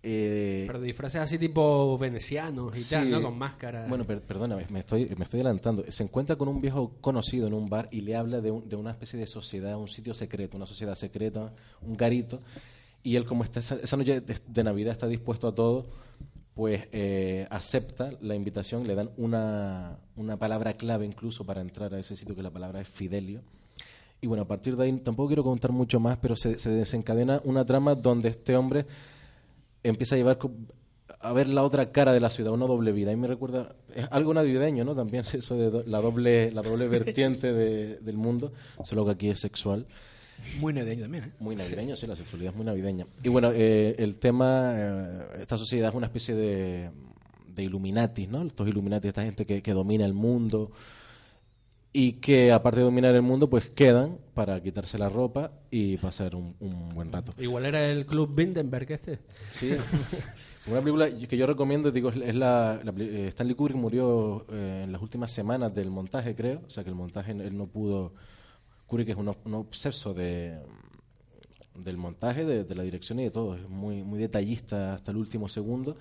[SPEAKER 7] Eh,
[SPEAKER 1] Pero disfraces así tipo venecianos y tal,
[SPEAKER 7] Sí.
[SPEAKER 1] ¿no? Con máscara.
[SPEAKER 7] Bueno, per- perdóname, me estoy, me estoy adelantando. Se encuentra con un viejo conocido en un bar y le habla de, un- de una especie de sociedad, un sitio secreto, una sociedad secreta, un garito. Y él, como está esa, esa noche de, de Navidad está dispuesto a todo, pues eh, acepta la invitación, le dan una, una palabra clave incluso para entrar a ese sitio, que la palabra es Fidelio. Y bueno, a partir de ahí tampoco quiero contar mucho más, pero se, se desencadena una trama donde este hombre empieza a llevar a ver la otra cara de la ciudad, una doble vida. Y me recuerda, es algo navideño, ¿no? También eso de do- la doble, la doble vertiente de- del mundo, solo que aquí es sexual.
[SPEAKER 8] Muy navideño también, ¿eh?
[SPEAKER 7] Muy navideño, sí, la sexualidad es muy navideña. Y bueno, eh, el tema, eh, esta sociedad es una especie de, de Illuminatis, ¿no? Estos Illuminatis, esta gente que, que domina el mundo y que aparte de dominar el mundo, pues quedan para quitarse la ropa y pasar un, un buen rato.
[SPEAKER 1] Igual era el Club Bindenberg este.
[SPEAKER 7] Sí. Una película que yo recomiendo, digo, es la, eh, Stanley Kubrick murió eh, en las últimas semanas del montaje, creo. O sea que el montaje él no pudo. Kubrick es un obseso de del montaje, de, de la dirección y de todo. Es muy muy detallista hasta el último segundo.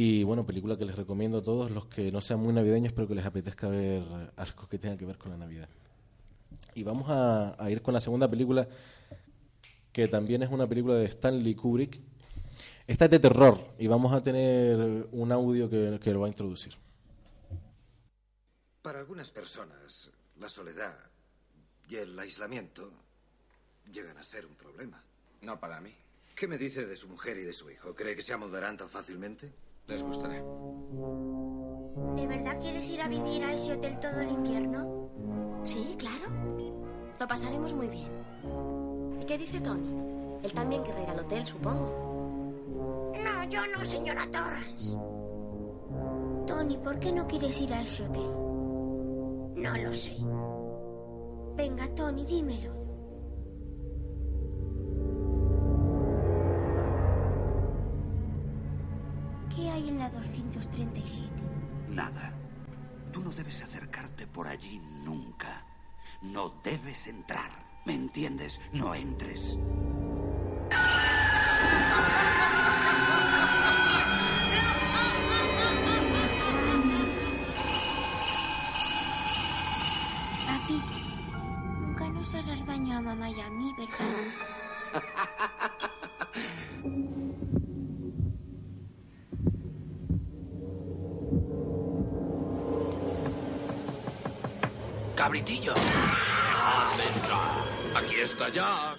[SPEAKER 7] Y bueno, película que les recomiendo a todos los que no sean muy navideños, pero que les apetezca ver algo que tenga que ver con la Navidad. Y vamos a, a ir con la segunda película, que también es una película de Stanley Kubrick. Esta es de terror y vamos a tener un audio que, que lo va a introducir.
[SPEAKER 9] Para algunas personas, la soledad y el aislamiento llegan a ser un problema.
[SPEAKER 10] No para mí.
[SPEAKER 9] ¿Qué me dice de su mujer y de su hijo? ¿Cree que se amoldarán tan fácilmente?
[SPEAKER 10] Les gustará.
[SPEAKER 11] ¿De verdad quieres ir a vivir a ese hotel todo el invierno?
[SPEAKER 12] Sí, claro. Lo pasaremos muy bien. ¿Y qué dice Tony? Él también querrá ir al hotel, supongo.
[SPEAKER 11] No, yo no, señora Torrance. Tony, ¿por qué no quieres ir a ese hotel? No lo sé. Venga, Tony, dímelo. ¿Qué hay en la 237?
[SPEAKER 10] Nada. Tú no debes acercarte por allí nunca. No debes entrar. ¿Me entiendes? No entres.
[SPEAKER 11] Papi, nunca nos harás daño a mamá y a mí, ¿verdad?
[SPEAKER 10] ¡Cabritillo!
[SPEAKER 13] ¡Aquí está ya!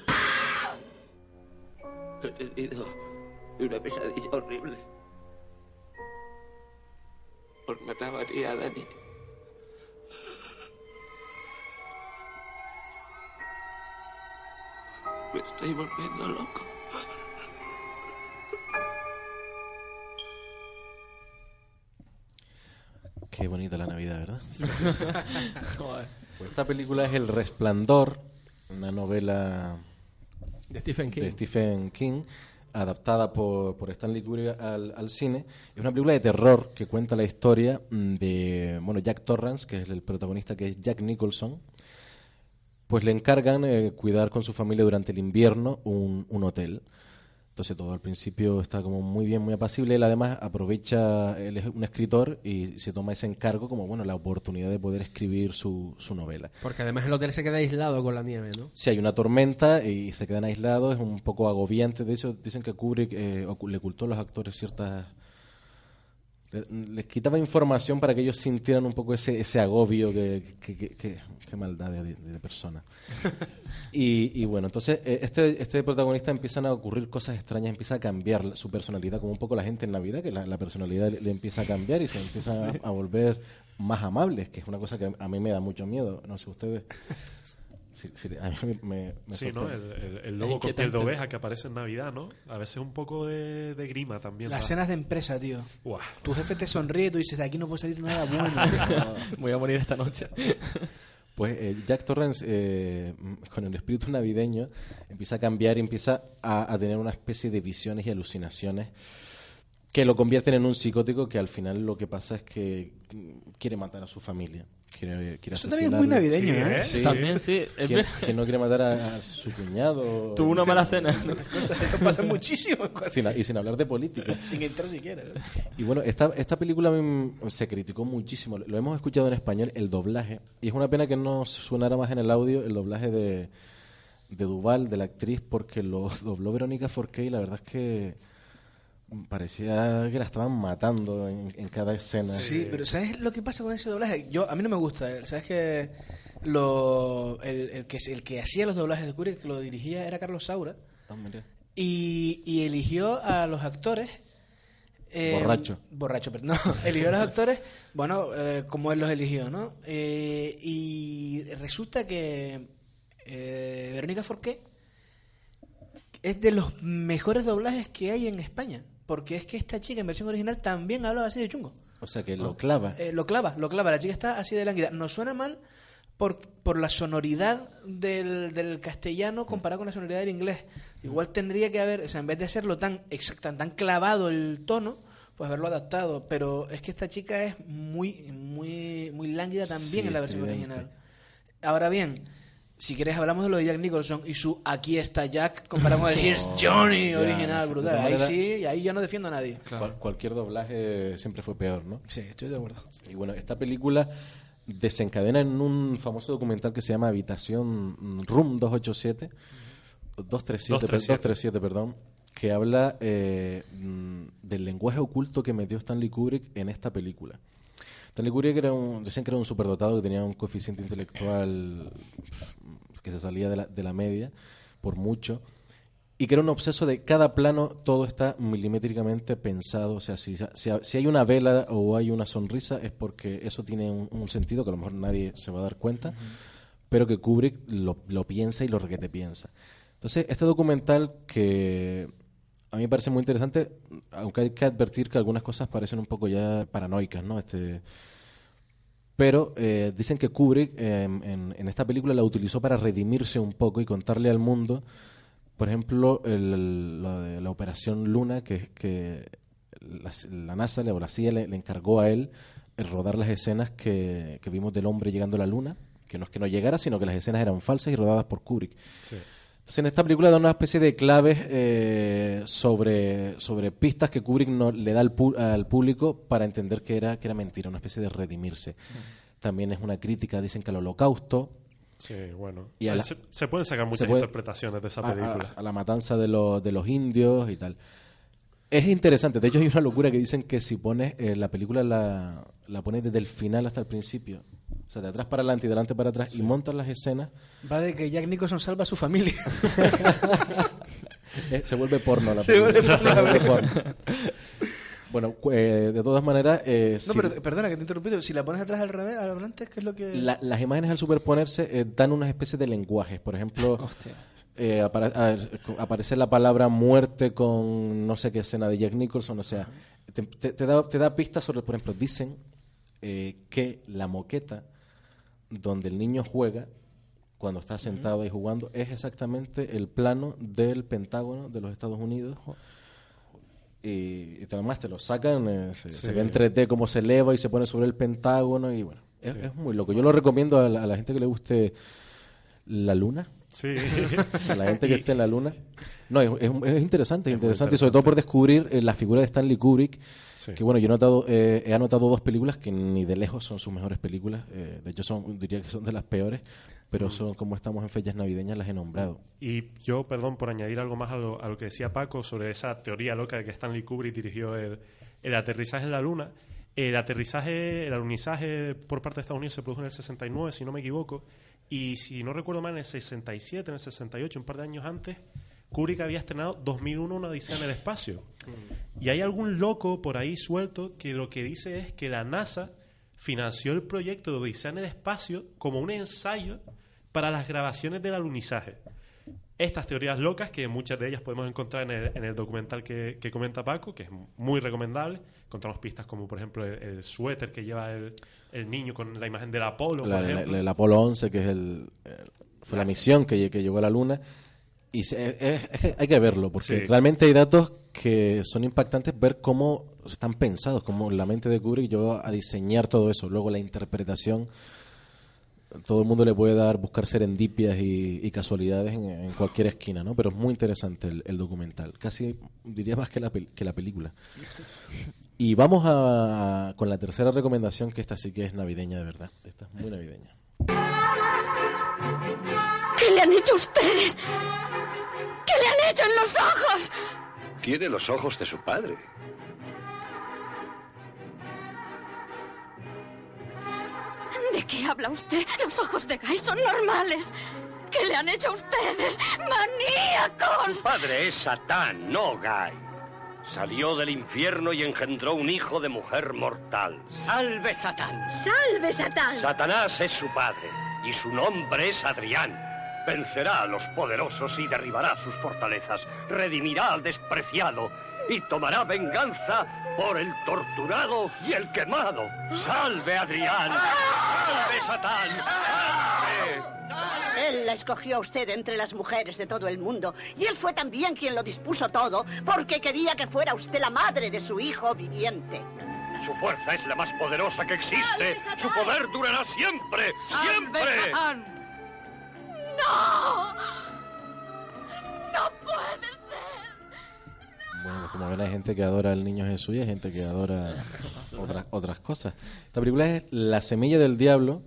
[SPEAKER 14] He tenido una pesadilla horrible. Por matar a y a Dani. Me estoy volviendo loco.
[SPEAKER 7] Qué bonita la Navidad, ¿verdad?
[SPEAKER 6] Joder.
[SPEAKER 7] Pues esta película es El Resplandor, una novela
[SPEAKER 1] De Stephen King.
[SPEAKER 7] de Stephen King, adaptada por, por Stanley Kubrick al, al cine. Es una película de terror que cuenta la historia de bueno Jack Torrance, que es el protagonista, que es Jack Nicholson. Pues le encargan eh, cuidar con su familia durante el invierno un, un hotel. Entonces todo al principio está como muy bien, muy apacible. Él además aprovecha, él es un escritor y se toma ese encargo como bueno la oportunidad de poder escribir su, su novela.
[SPEAKER 1] Porque además el hotel se queda aislado con la nieve, ¿no?
[SPEAKER 7] Si hay una tormenta y se quedan aislados, es un poco agobiante. De hecho, dicen que Kubrick eh, le ocultó a los actores ciertas... le- Les quitaba información para que ellos sintieran un poco ese, ese agobio, que, que, que- que- qué maldad de, de persona. y, y bueno, entonces eh, este, este protagonista empiezan a ocurrir cosas extrañas, empieza a cambiar la- su personalidad, como un poco la gente en Navidad, que la, la personalidad le, le empieza a cambiar y se empieza
[SPEAKER 5] Sí.
[SPEAKER 7] a, a volver más amables, que es una cosa que a mí me da mucho miedo. No sé ustedes. Sí, sí, a mí me, me- me
[SPEAKER 5] Sí, ¿no? El, el- el lobo con piel de oveja que aparece en Navidad, ¿no? A veces un poco de, de grima también.
[SPEAKER 8] Las
[SPEAKER 5] da.
[SPEAKER 8] cenas de empresa, tío.
[SPEAKER 5] Buah.
[SPEAKER 8] Tu jefe te sonríe y tú dices, de aquí no puede salir nada bueno.
[SPEAKER 6] Voy a morir esta noche.
[SPEAKER 7] Pues eh, Jack Torrance, eh, con el espíritu navideño, empieza a cambiar y empieza a, a tener una especie de visiones y alucinaciones que lo convierten en un psicótico que al final lo que pasa es que quiere matar a su familia. Quiere, quiere
[SPEAKER 8] Eso también es muy navideño, Sí, ¿eh?
[SPEAKER 6] Sí. También, sí,
[SPEAKER 7] Que, no quiere matar a, a su cuñado.
[SPEAKER 6] Tuvo una mala cena.
[SPEAKER 8] Eso pasa muchísimo.
[SPEAKER 7] Sin- y sin hablar de política.
[SPEAKER 8] Sin entrar siquiera.
[SPEAKER 7] Y bueno, esta, esta película se criticó muchísimo. Lo hemos escuchado en español, el doblaje. Y es una pena que no sonara más en el audio el doblaje de, de Duval, de la actriz, porque lo dobló Verónica Forqué y la verdad es que parecía que la estaban matando en, en cada escena.
[SPEAKER 8] Sí, pero ¿sabes lo que pasa con ese doblaje? Yo A mí no me gusta. eh. ¿Sabes que lo, el, el que el que hacía los doblajes de Kubrick, que lo dirigía, era Carlos Saura?
[SPEAKER 7] Mira.
[SPEAKER 8] Y, y eligió a los actores. eh,
[SPEAKER 7] Borracho.
[SPEAKER 8] Borracho, pero no. eligió a los actores, bueno, eh, como él los eligió, ¿no? Eh, y resulta que eh, Verónica Forqué es de los mejores doblajes que hay en España. Porque es que esta chica en versión original también hablaba así de chungo.
[SPEAKER 7] O sea que lo clava.
[SPEAKER 8] Eh, lo clava, lo clava. La chica está así de lánguida. Nos suena mal por, por la sonoridad del, del castellano comparado con la sonoridad del inglés. Igual tendría que haber, o sea, en vez de hacerlo tan exacta, tan clavado el tono, pues haberlo adaptado. Pero es que esta chica es muy, muy, muy lánguida también
[SPEAKER 7] Sí,
[SPEAKER 8] en la versión
[SPEAKER 7] evidente.
[SPEAKER 8] original. Ahora bien, si quieres hablamos de lo de Jack Nicholson y su Aquí está Jack comparado con el Here's Johnny original, brutal. Ahí sí, y ahí yo no defiendo a nadie.
[SPEAKER 7] Cual- cualquier doblaje siempre fue peor, ¿no?
[SPEAKER 8] Sí, estoy de acuerdo.
[SPEAKER 7] Y bueno, esta película desencadena en un famoso documental que se llama Habitación mm, Room 287, 237, per-
[SPEAKER 5] 237.
[SPEAKER 7] 237, perdón, que habla eh, mm, del lenguaje oculto que metió Stanley Kubrick en esta película. Stanley Kubrick era un, decían que era un superdotado que tenía un coeficiente intelectual que se salía de la, de la media por mucho y que era un obseso de cada plano todo está milimétricamente pensado. O sea si, si, si hay una vela o hay una sonrisa es porque eso tiene un, un sentido que a lo mejor nadie se va a dar cuenta pero que Kubrick lo, lo piensa y lo requete piensa. Entonces este documental que a mí me parece muy interesante aunque hay que advertir que algunas cosas parecen un poco ya paranoicas no este Pero eh, dicen que Kubrick eh, en, en esta película la utilizó para redimirse un poco y contarle al mundo, por ejemplo, el- lo de la operación Luna, que, que la, la NASA o la CIA le, le encargó a él rodar las escenas que, que vimos del hombre llegando a la Luna, que no es que no llegara, sino que las escenas eran falsas y rodadas por Kubrick. Entonces en esta película da una especie de claves eh, sobre, sobre pistas que Kubrick no, le da al, pu- al público para entender que era, que era mentira, una especie de redimirse. También es una crítica, dicen que al holocausto.
[SPEAKER 5] Sí, bueno.
[SPEAKER 7] Y a la-
[SPEAKER 5] se, se pueden sacar muchas
[SPEAKER 7] puede-
[SPEAKER 5] interpretaciones de esa
[SPEAKER 7] a- a-
[SPEAKER 5] película.
[SPEAKER 7] A, la matanza de, los de los indios y tal. Es interesante. De hecho, hay una locura que dicen que si pones eh, la película, la, la pones desde el final hasta el principio, o sea, de atrás para adelante y de adelante para atrás, y montas las escenas,
[SPEAKER 8] Va de que Jack Nicholson salva a su familia.
[SPEAKER 7] Eh, se vuelve porno la
[SPEAKER 8] Se
[SPEAKER 7] película.
[SPEAKER 8] vuelve porno la
[SPEAKER 7] Se vuelve porno. Bueno, eh, de todas maneras, eh,
[SPEAKER 8] No,
[SPEAKER 7] si-
[SPEAKER 8] pero perdona que te he interrumpido. Si la pones atrás al revés, al volante, ¿qué es lo que...?
[SPEAKER 7] la- las imágenes al superponerse eh, dan una especie de lenguajes. Por ejemplo,
[SPEAKER 6] Hostia.
[SPEAKER 7] Eh, apare- aparece la palabra muerte con no sé qué escena de Jack Nicholson. O sea, te, te- te da, te da pistas sobre, por ejemplo, dicen eh, que la moqueta donde el niño juega cuando está sentado ahí jugando es exactamente el plano del Pentágono de los Estados Unidos. Y, y además te lo sacan, eh, se,
[SPEAKER 5] Sí.
[SPEAKER 7] se ve en 3D cómo se eleva y se pone sobre el Pentágono y bueno, es, es muy loco. Yo lo recomiendo a la, a la gente que le guste la luna.
[SPEAKER 5] Sí.
[SPEAKER 7] la gente que
[SPEAKER 5] Y-
[SPEAKER 7] esté en la luna. No, es, es- es interesante, es interesante, y sobre todo por descubrir eh, la figura de Stanley Kubrick.
[SPEAKER 5] Sí.
[SPEAKER 7] Que bueno, yo he notado, eh, he anotado dos películas que ni de lejos son sus mejores películas. eh, de hecho, son, diría que son de las peores, pero son como estamos en fechas navideñas, las he nombrado.
[SPEAKER 5] Y yo, perdón, por añadir algo más a lo, a lo que decía Paco sobre esa teoría loca de que Stanley Kubrick dirigió el, el aterrizaje en la Luna. El aterrizaje, el alunizaje por parte de Estados Unidos se produjo en el 69, si no me equivoco. Y si no recuerdo mal, en el 67, en el 68, un par de años antes, Kubrick había estrenado 2001, una odisea en el espacio. Y hay algún loco por ahí suelto que lo que dice es que la NASA financió el proyecto de Odisea en el espacio como un ensayo para las grabaciones del alunizaje. Estas teorías locas, que muchas de ellas podemos encontrar en el, en el documental que, que comenta Paco, que es muy recomendable. Encontramos pistas como, por ejemplo, el, el suéter que lleva el, el niño con la imagen del Apolo,
[SPEAKER 7] La-
[SPEAKER 5] por
[SPEAKER 7] la-
[SPEAKER 5] ejemplo.
[SPEAKER 7] el Apolo 11, que es el, fue la misión que, que llegó a la Luna. Y se- es- es que hay que verlo, porque
[SPEAKER 5] Sí.
[SPEAKER 7] realmente hay datos que son impactantes ver cómo están pensados, cómo la mente de Kubrick llegó a diseñar todo eso. Luego la interpretación, todo el mundo le puede dar, buscar serendipias y, y casualidades en, en cualquier esquina, ¿no? Pero es muy interesante el, el documental, casi diría más que la, pel- que la película. Y vamos a, con la tercera recomendación, que esta sí que es navideña de verdad. Esta es muy navideña.
[SPEAKER 15] ¿Qué le han hecho ustedes? ¿Qué le han hecho en los ojos?
[SPEAKER 13] Tiene los ojos de su padre.
[SPEAKER 15] ¿De qué habla usted? Los ojos de Guy son normales. ¿Qué le han hecho a ustedes? ¡Maníacos!
[SPEAKER 16] Su padre es Satán, no Guy. Salió del infierno y engendró un hijo de mujer mortal. ¡Salve Satán!
[SPEAKER 15] ¡Salve, Satán!
[SPEAKER 16] Satanás es su padre y su nombre es Adrián. Vencerá a los poderosos y derribará sus fortalezas. Redimirá al despreciado y tomará venganza por el torturado y el quemado. ¡Salve Adrián! ¡Salve Satán! ¡Salve!
[SPEAKER 17] Él la escogió a usted entre las mujeres de todo el mundo. Y él fue también quien lo dispuso todo, porque quería que fuera usted la madre de su hijo viviente.
[SPEAKER 16] Su fuerza es la más poderosa que existe. Su poder durará siempre. ¡Siempre!
[SPEAKER 15] ¡No! ¡No puede ser!
[SPEAKER 7] Bueno, como ven, hay gente que adora al niño Jesús y hay gente que adora otras, otras cosas. Esta película es La semilla del diablo.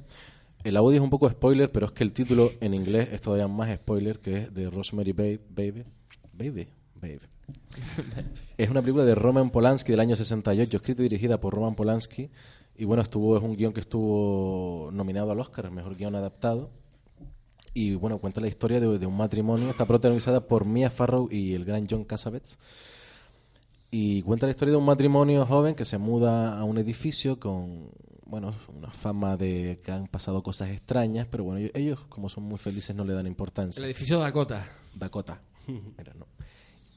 [SPEAKER 7] El audio es un poco spoiler, pero es que el título en inglés es todavía más spoiler, que es de Rosemary Babe, Baby. Baby. Babe. Es una película de Roman Polanski del año 68, escrita y dirigida por Roman Polanski. Y bueno, estuvo es un guion que estuvo nominado al Oscar, el mejor guion adaptado. Y bueno, cuenta la historia de, de un matrimonio. Está protagonizada por Mia Farrow y el gran John Cassavetes. Y cuenta la historia de un matrimonio joven que se muda a un edificio con, bueno, una fama de que han pasado cosas extrañas, pero bueno, ellos, como son muy felices no le dan importancia.
[SPEAKER 1] El edificio Dakota.
[SPEAKER 7] Dakota. Mira, no.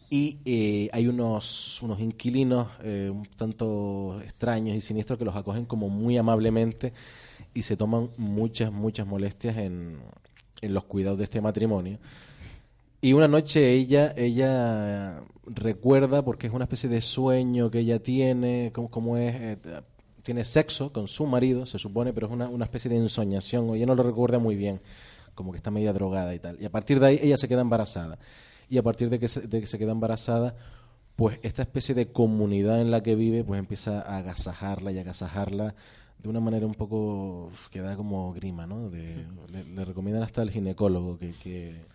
[SPEAKER 7] Y eh, hay unos, unos inquilinos eh, un tanto extraños y siniestros que los acogen como muy amablemente y se toman muchas, muchas molestias en, en los cuidados de este matrimonio. Y una noche ella, ella recuerda, porque es una especie de sueño que ella tiene, como, como es, eh, tiene sexo con su marido, se supone, pero es una, una especie de ensoñación, ella no lo recuerda muy bien, como que está media drogada y tal. Y a partir de ahí ella se queda embarazada. Y a partir de que se, de que se queda embarazada, pues esta especie de comunidad en la que vive, pues empieza a agasajarla y agasajarla de una manera un poco que da como grima, ¿no? De- le, recomiendan hasta el ginecólogo que, que,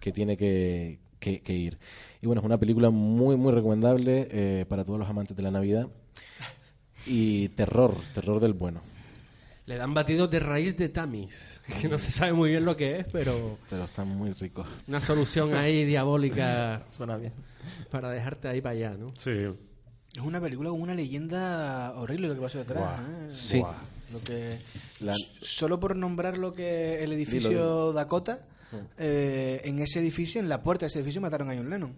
[SPEAKER 7] que tiene que, que- que ir. Y bueno, es una película muy, muy recomendable eh, para todos los amantes de la Navidad. Y terror, terror del bueno.
[SPEAKER 1] Le dan batidos de raíz de tamis, que no se sabe muy bien lo que es, pero
[SPEAKER 7] Pero está muy rico.
[SPEAKER 1] una solución ahí diabólica
[SPEAKER 6] Suena bien.
[SPEAKER 1] para dejarte ahí para allá, ¿no?
[SPEAKER 5] Sí.
[SPEAKER 8] Es una película con una leyenda horrible lo que pasó detrás. ¿eh?
[SPEAKER 7] Sí.
[SPEAKER 8] Lo que,
[SPEAKER 7] La-
[SPEAKER 8] Solo por nombrar lo que el edificio
[SPEAKER 7] dilo.
[SPEAKER 8] Dakota, eh, en ese edificio, en la puerta de ese edificio, mataron a John Lennon.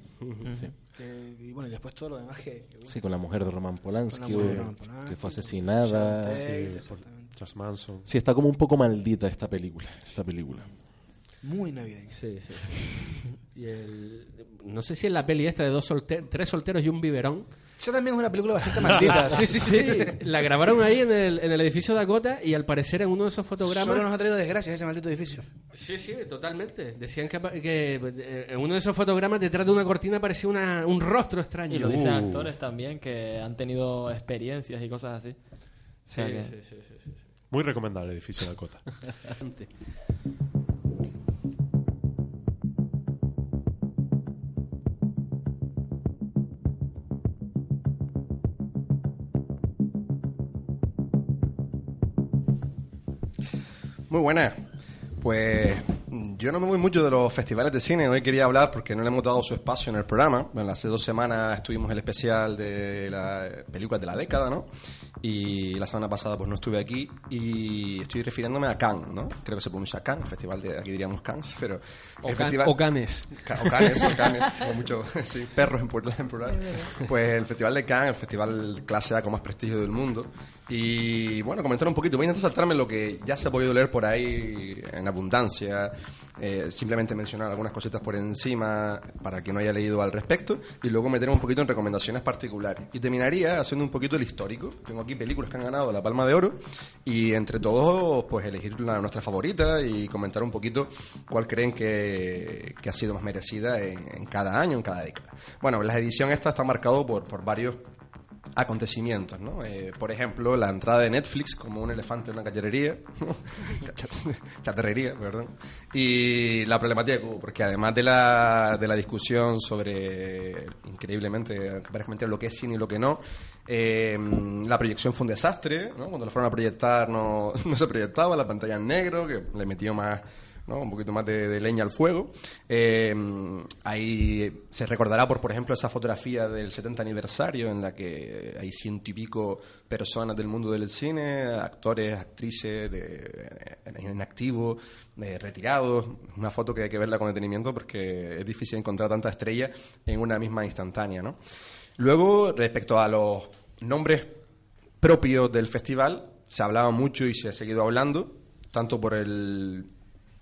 [SPEAKER 7] Sí.
[SPEAKER 8] Que- y bueno, y después todo lo demás que... bueno.
[SPEAKER 7] Sí, con la mujer de Roman Polanski,
[SPEAKER 8] de Roman Polanski,
[SPEAKER 7] que fue asesinada.
[SPEAKER 8] Tate,
[SPEAKER 7] Sí,
[SPEAKER 8] exactamente.
[SPEAKER 5] Charles Manson.
[SPEAKER 7] Sí, está como un poco maldita esta película. Esta película.
[SPEAKER 8] Muy navideña.
[SPEAKER 1] Sí, sí. Y el, no sé si en la peli esta de dos solte- tres solteros y un biberón.
[SPEAKER 8] Esa también es una película bastante maldita. sí, sí, sí.
[SPEAKER 1] la grabaron ahí en el, en el edificio Dakota y al parecer en uno de esos fotogramas...
[SPEAKER 8] Solo nos ha traído desgracias ese maldito edificio.
[SPEAKER 1] Sí, sí, totalmente. Decían que, que eh, en uno de esos fotogramas detrás de una cortina parecía una, un rostro extraño.
[SPEAKER 6] Y lo dicen
[SPEAKER 1] Uh.
[SPEAKER 6] actores también que han tenido experiencias y cosas así. O sea
[SPEAKER 1] Sí,
[SPEAKER 6] que-
[SPEAKER 1] sí, sí, sí, sí.
[SPEAKER 5] Muy recomendable el edificio de Dakota.
[SPEAKER 18] Muy buenas. Pues mm, yo no me voy mucho de los festivales de cine. Hoy quería hablar porque no le hemos dado su espacio en el programa. Bueno, hace dos semanas estuvimos el especial de las películas de la década, ¿no? Y la semana pasada pues no estuve aquí y estoy refiriéndome a Cannes, ¿no? Creo que se pronuncia Cannes, el festival de aquí diríamos Cannes, pero
[SPEAKER 1] O
[SPEAKER 18] el
[SPEAKER 1] Can-
[SPEAKER 18] festival
[SPEAKER 1] o Canes.
[SPEAKER 18] Ca- o Canes, o Canes, o mucho, sí, perros en plural, en plural. Pues el Festival de Cannes, el festival clase A con más prestigio del mundo. Y bueno, comentar un poquito. Voy a intentar saltarme lo que ya se ha podido leer por ahí en abundancia. eh, simplemente mencionar algunas cositas por encima para que no haya leído al respecto. Y luego meterme un poquito en recomendaciones particulares. Y terminaría haciendo un poquito el histórico. Tengo aquí películas que han ganado la Palma de Oro. Y entre todos, pues elegir la, nuestra favorita y comentar un poquito cuál creen que, que ha sido más merecida en, en cada año, en cada década. Bueno, la edición esta está marcado por, por varios acontecimientos, ¿no? Eh, por ejemplo, la entrada de Netflix como un elefante en una cacherería, chatarrería, perdón, y la problemática que hubo, porque además de la, de la discusión sobre, increíblemente, lo que es cine y lo que no, eh, la proyección fue un desastre, ¿no? Cuando lo fueron a proyectar no, no se proyectaba, la pantalla en negro, que le metió más un poquito más de, leña al fuego. Eh, ahí se recordará por, por ejemplo, esa fotografía del 70 aniversario en la que hay ciento y pico personas del mundo del cine, actores, actrices en, activo, de retirados. Una foto que hay que verla con detenimiento porque es difícil encontrar tantas estrellas en una misma instantánea. ¿no? Luego, respecto a los nombres propios del festival, se hablaba mucho y se ha seguido hablando, tanto por el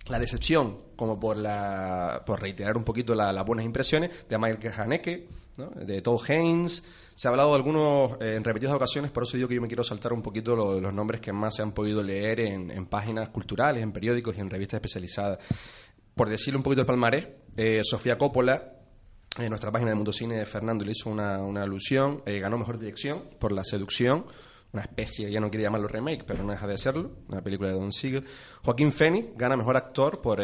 [SPEAKER 18] la decepción como por la por reiterar un poquito la- las buenas impresiones de Michael Haneke, ¿no? de Todd Haynes. Se ha hablado de algunos eh, en repetidas ocasiones, por eso digo que yo me quiero saltar un poquito lo- los nombres que más se han podido leer en, en páginas culturales, en periódicos y en revistas especializadas. Por decirle un poquito el palmarés, eh, Sofía Coppola, en nuestra página de Mundo Cine, Fernando le hizo una, una alusión, eh, ganó mejor dirección por La Seducción, una especie, ya no quiere llamarlo remake, pero no deja de serlo, una película de Don Siegel. Joaquín Phoenix gana mejor actor por,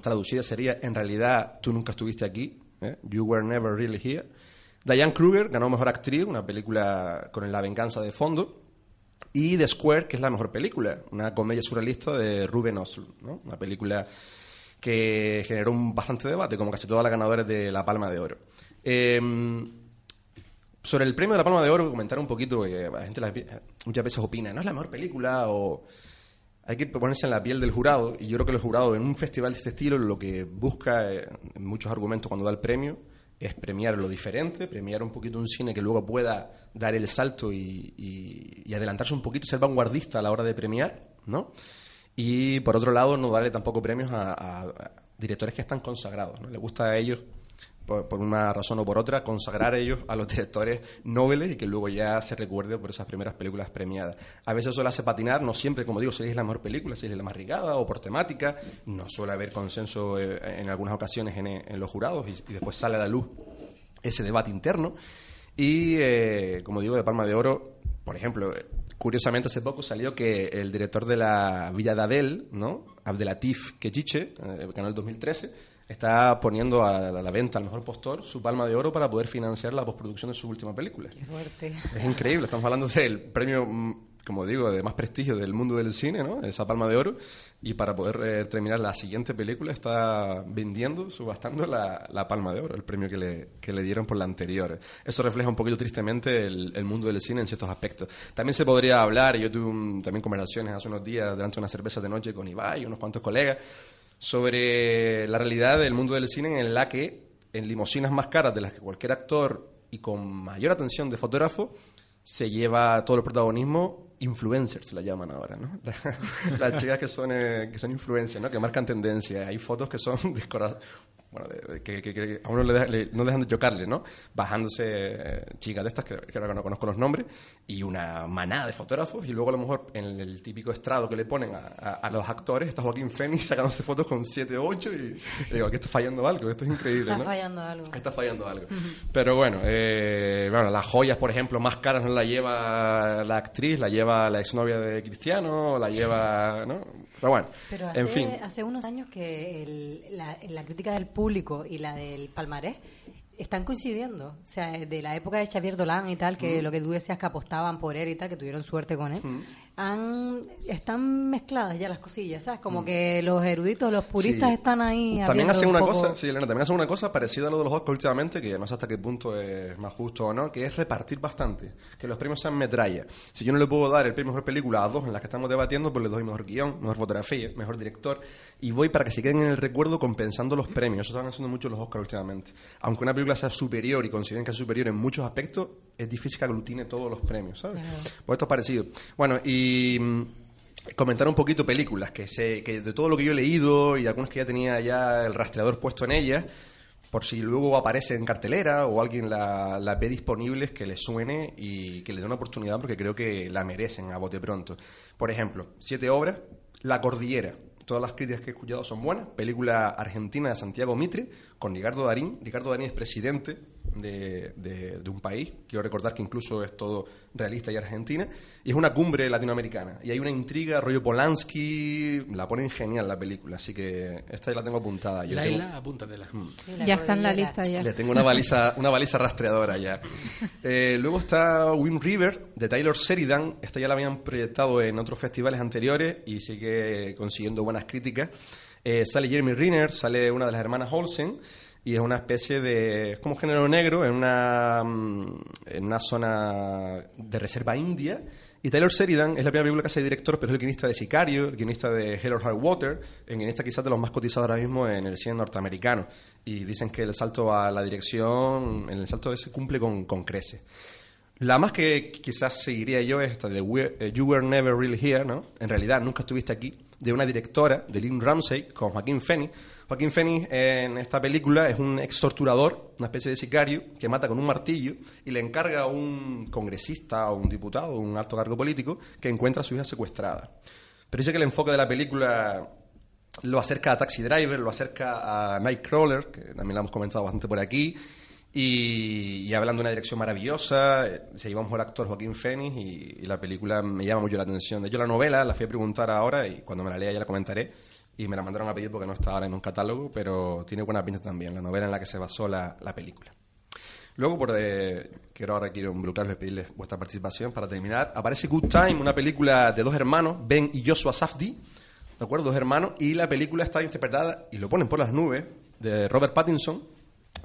[SPEAKER 18] traducida sería En realidad tú nunca estuviste aquí, ¿eh? You were never really here. Diane Kruger ganó mejor actriz, una película con La venganza de fondo. Y The Square, que es la mejor película, una comedia surrealista de Ruben Östlund, ¿no? una película que generó un bastante debate, como casi todas las ganadoras de la Palma de Oro. Eh, sobre el premio de la Palma de Oro, comentar un poquito, que la gente muchas veces opina, no es la mejor película o hay que ponerse en la piel del jurado y yo creo que el jurado en un festival de este estilo lo que busca eh, en muchos argumentos cuando da el premio es premiar lo diferente, premiar un poquito un cine que luego pueda dar el salto y, y- adelantarse un poquito, ser vanguardista a la hora de premiar, ¿no? Y por otro lado, no darle tampoco premios a, a- a directores que están consagrados, ¿no? Le gusta a ellos, por, una razón o por otra, consagrar ellos a los directores nobles y que luego ya se recuerde por esas primeras películas premiadas. A veces eso le hace patinar, no siempre, como digo, si es la mejor película, si es la más rigada o por temática, no suele haber consenso eh, en algunas ocasiones en, en los jurados y, después sale a la luz ese debate interno. Y, eh, como digo, de Palma de Oro, por ejemplo, eh, curiosamente hace poco salió que el director de la Villa de Adel, ¿no? Abdelatif Kechiche, eh, ganó el 2013, está poniendo a la, a la venta al mejor postor su Palma de Oro para poder financiar la postproducción de su última película.
[SPEAKER 19] Fuerte.
[SPEAKER 18] Es increíble, estamos hablando del premio, mm, como digo, de más prestigio del mundo del cine, ¿no? Esa palma de oro. Y para poder eh, terminar la siguiente película está vendiendo, subastando la, la palma de oro, el premio que le, que le dieron por la anterior. Eso refleja un poquito tristemente el, el mundo del cine en ciertos aspectos. También se podría hablar, yo tuve un- también conversaciones hace unos días delante de una cerveza de noche con Ibai y unos cuantos colegas, sobre la realidad del mundo del cine en la que en limusinas más caras de las que cualquier actor y con mayor atención de fotógrafo se lleva todo el protagonismo influencers se la llaman ahora no las chicas que son eh, que son influencers no que marcan tendencia. Hay fotos que son bueno, de- que, que- que a uno le, deja- le- no dejan de chocarle, ¿no? Bajándose eh, chicas de estas, que, que ahora no conozco los nombres, y una manada de fotógrafos, y luego a lo mejor en el, el típico estrado que le ponen a, a- a los actores, está Joaquín Phoenix sacándose fotos con 7 o 8, y, digo, aquí está fallando algo, esto es increíble,
[SPEAKER 19] Está
[SPEAKER 18] ¿no?
[SPEAKER 19] fallando algo.
[SPEAKER 18] Está fallando algo. Pero bueno, eh, bueno, las joyas, por ejemplo, más caras no la lleva la actriz, la lleva la exnovia de Cristiano, la lleva, ¿no? Pero bueno,
[SPEAKER 19] Pero hace,
[SPEAKER 18] en fin.
[SPEAKER 19] hace unos años que el- la, la crítica del público y la del palmarés están coincidiendo. O sea, de la época de Xavier Dolan y tal, que
[SPEAKER 18] Mm.
[SPEAKER 19] lo que tú decías que apostaban por él y tal, que tuvieron suerte con él,
[SPEAKER 18] Mm.
[SPEAKER 19] Han, están mezcladas ya las cosillas, ¿sabes? Como que los eruditos, los puristas
[SPEAKER 18] Sí.
[SPEAKER 19] están ahí.
[SPEAKER 18] También hacen
[SPEAKER 19] un
[SPEAKER 18] una
[SPEAKER 19] poco-
[SPEAKER 18] cosa, sí, Elena, también hacen una cosa parecida a lo de los Oscars últimamente, que no sé hasta qué punto es más justo o no, que es repartir bastante, que los premios sean metralla. Si yo no le puedo dar el premio mejor película a dos en las que estamos debatiendo, pues le doy mejor guion, mejor fotografía, mejor director, y voy para que se queden en el recuerdo compensando los premios. Eso están haciendo mucho los Oscars últimamente. Aunque una película sea superior y consideren que es superior en muchos aspectos, es difícil que aglutine todos los premios, ¿sabes? Pues esto es parecido. Bueno, y mm, comentar un poquito películas, que, sé, que de todo lo que yo he leído y algunas que ya tenía ya el rastreador puesto en ellas, por si luego aparece en cartelera o alguien la, la ve disponibles, que le suene y que le dé una oportunidad porque creo que la merecen a bote pronto. Por ejemplo, siete obras, La Cordillera. Todas las críticas que he escuchado son buenas. Película argentina de Santiago Mitre con Ricardo Darín. Ricardo Darín es presidente de, de- de un país. Quiero recordar que incluso es todo realista y argentina. Y es una cumbre latinoamericana. Y hay una intriga, rollo Polanski. La ponen genial la película. Así que esta ya la tengo apuntada. Yo
[SPEAKER 1] Laila,
[SPEAKER 18] tengo-
[SPEAKER 1] apúntatela.
[SPEAKER 20] Ya está en la lista ya.
[SPEAKER 18] le tengo una baliza, una baliza rastreadora ya. Eh, luego está Wind River de Taylor Sheridan. Esta ya la habían proyectado en otros festivales anteriores y sigue consiguiendo buenas críticas. Eh, sale Jeremy Renner, sale una de las hermanas Olsen y es una especie de. es como género negro en una, mm, en una zona de reserva india. Y Taylor Sheridan es la primera película que hace de director, pero es el guionista de Sicario, el guionista de Hell or High Water, el guionista quizás de los más cotizados ahora mismo en el cine norteamericano. Y dicen que el salto a la dirección, en el salto ese cumple con, con crece. La más que quizás seguiría yo es esta de eh, You Were Never Really Here, ¿no? En realidad nunca estuviste aquí, de una directora, de Lynn Ramsey, con Joaquín Phoenix. Joaquín Phoenix en esta película es un ex torturador, una especie de sicario, que mata con un martillo y le encarga a un congresista o un diputado, un alto cargo político, que encuentra a su hija secuestrada. Pero dice que el enfoque de la película lo acerca a Taxi Driver, lo acerca a Nightcrawler, que también lo hemos comentado bastante por aquí, y, y hablan de una dirección maravillosa, eh, se lleva un mejor actor Joaquín Phoenix y, la película me llama mucho la atención. De hecho, la novela la fui a preguntar ahora y cuando me la lea ya la comentaré, y me la mandaron a pedir porque no está ahora en un catálogo, pero tiene buena pinta también, la novela en la que se basó la, la película. Luego, por de, quiero ahora quiero involucrarles y pedirles vuestra participación para terminar. Aparece Good Time, una película de dos hermanos, Ben y Joshua Safdie, ¿de acuerdo? Dos hermanos, y la película está interpretada, y lo ponen por las nubes, de Robert Pattinson.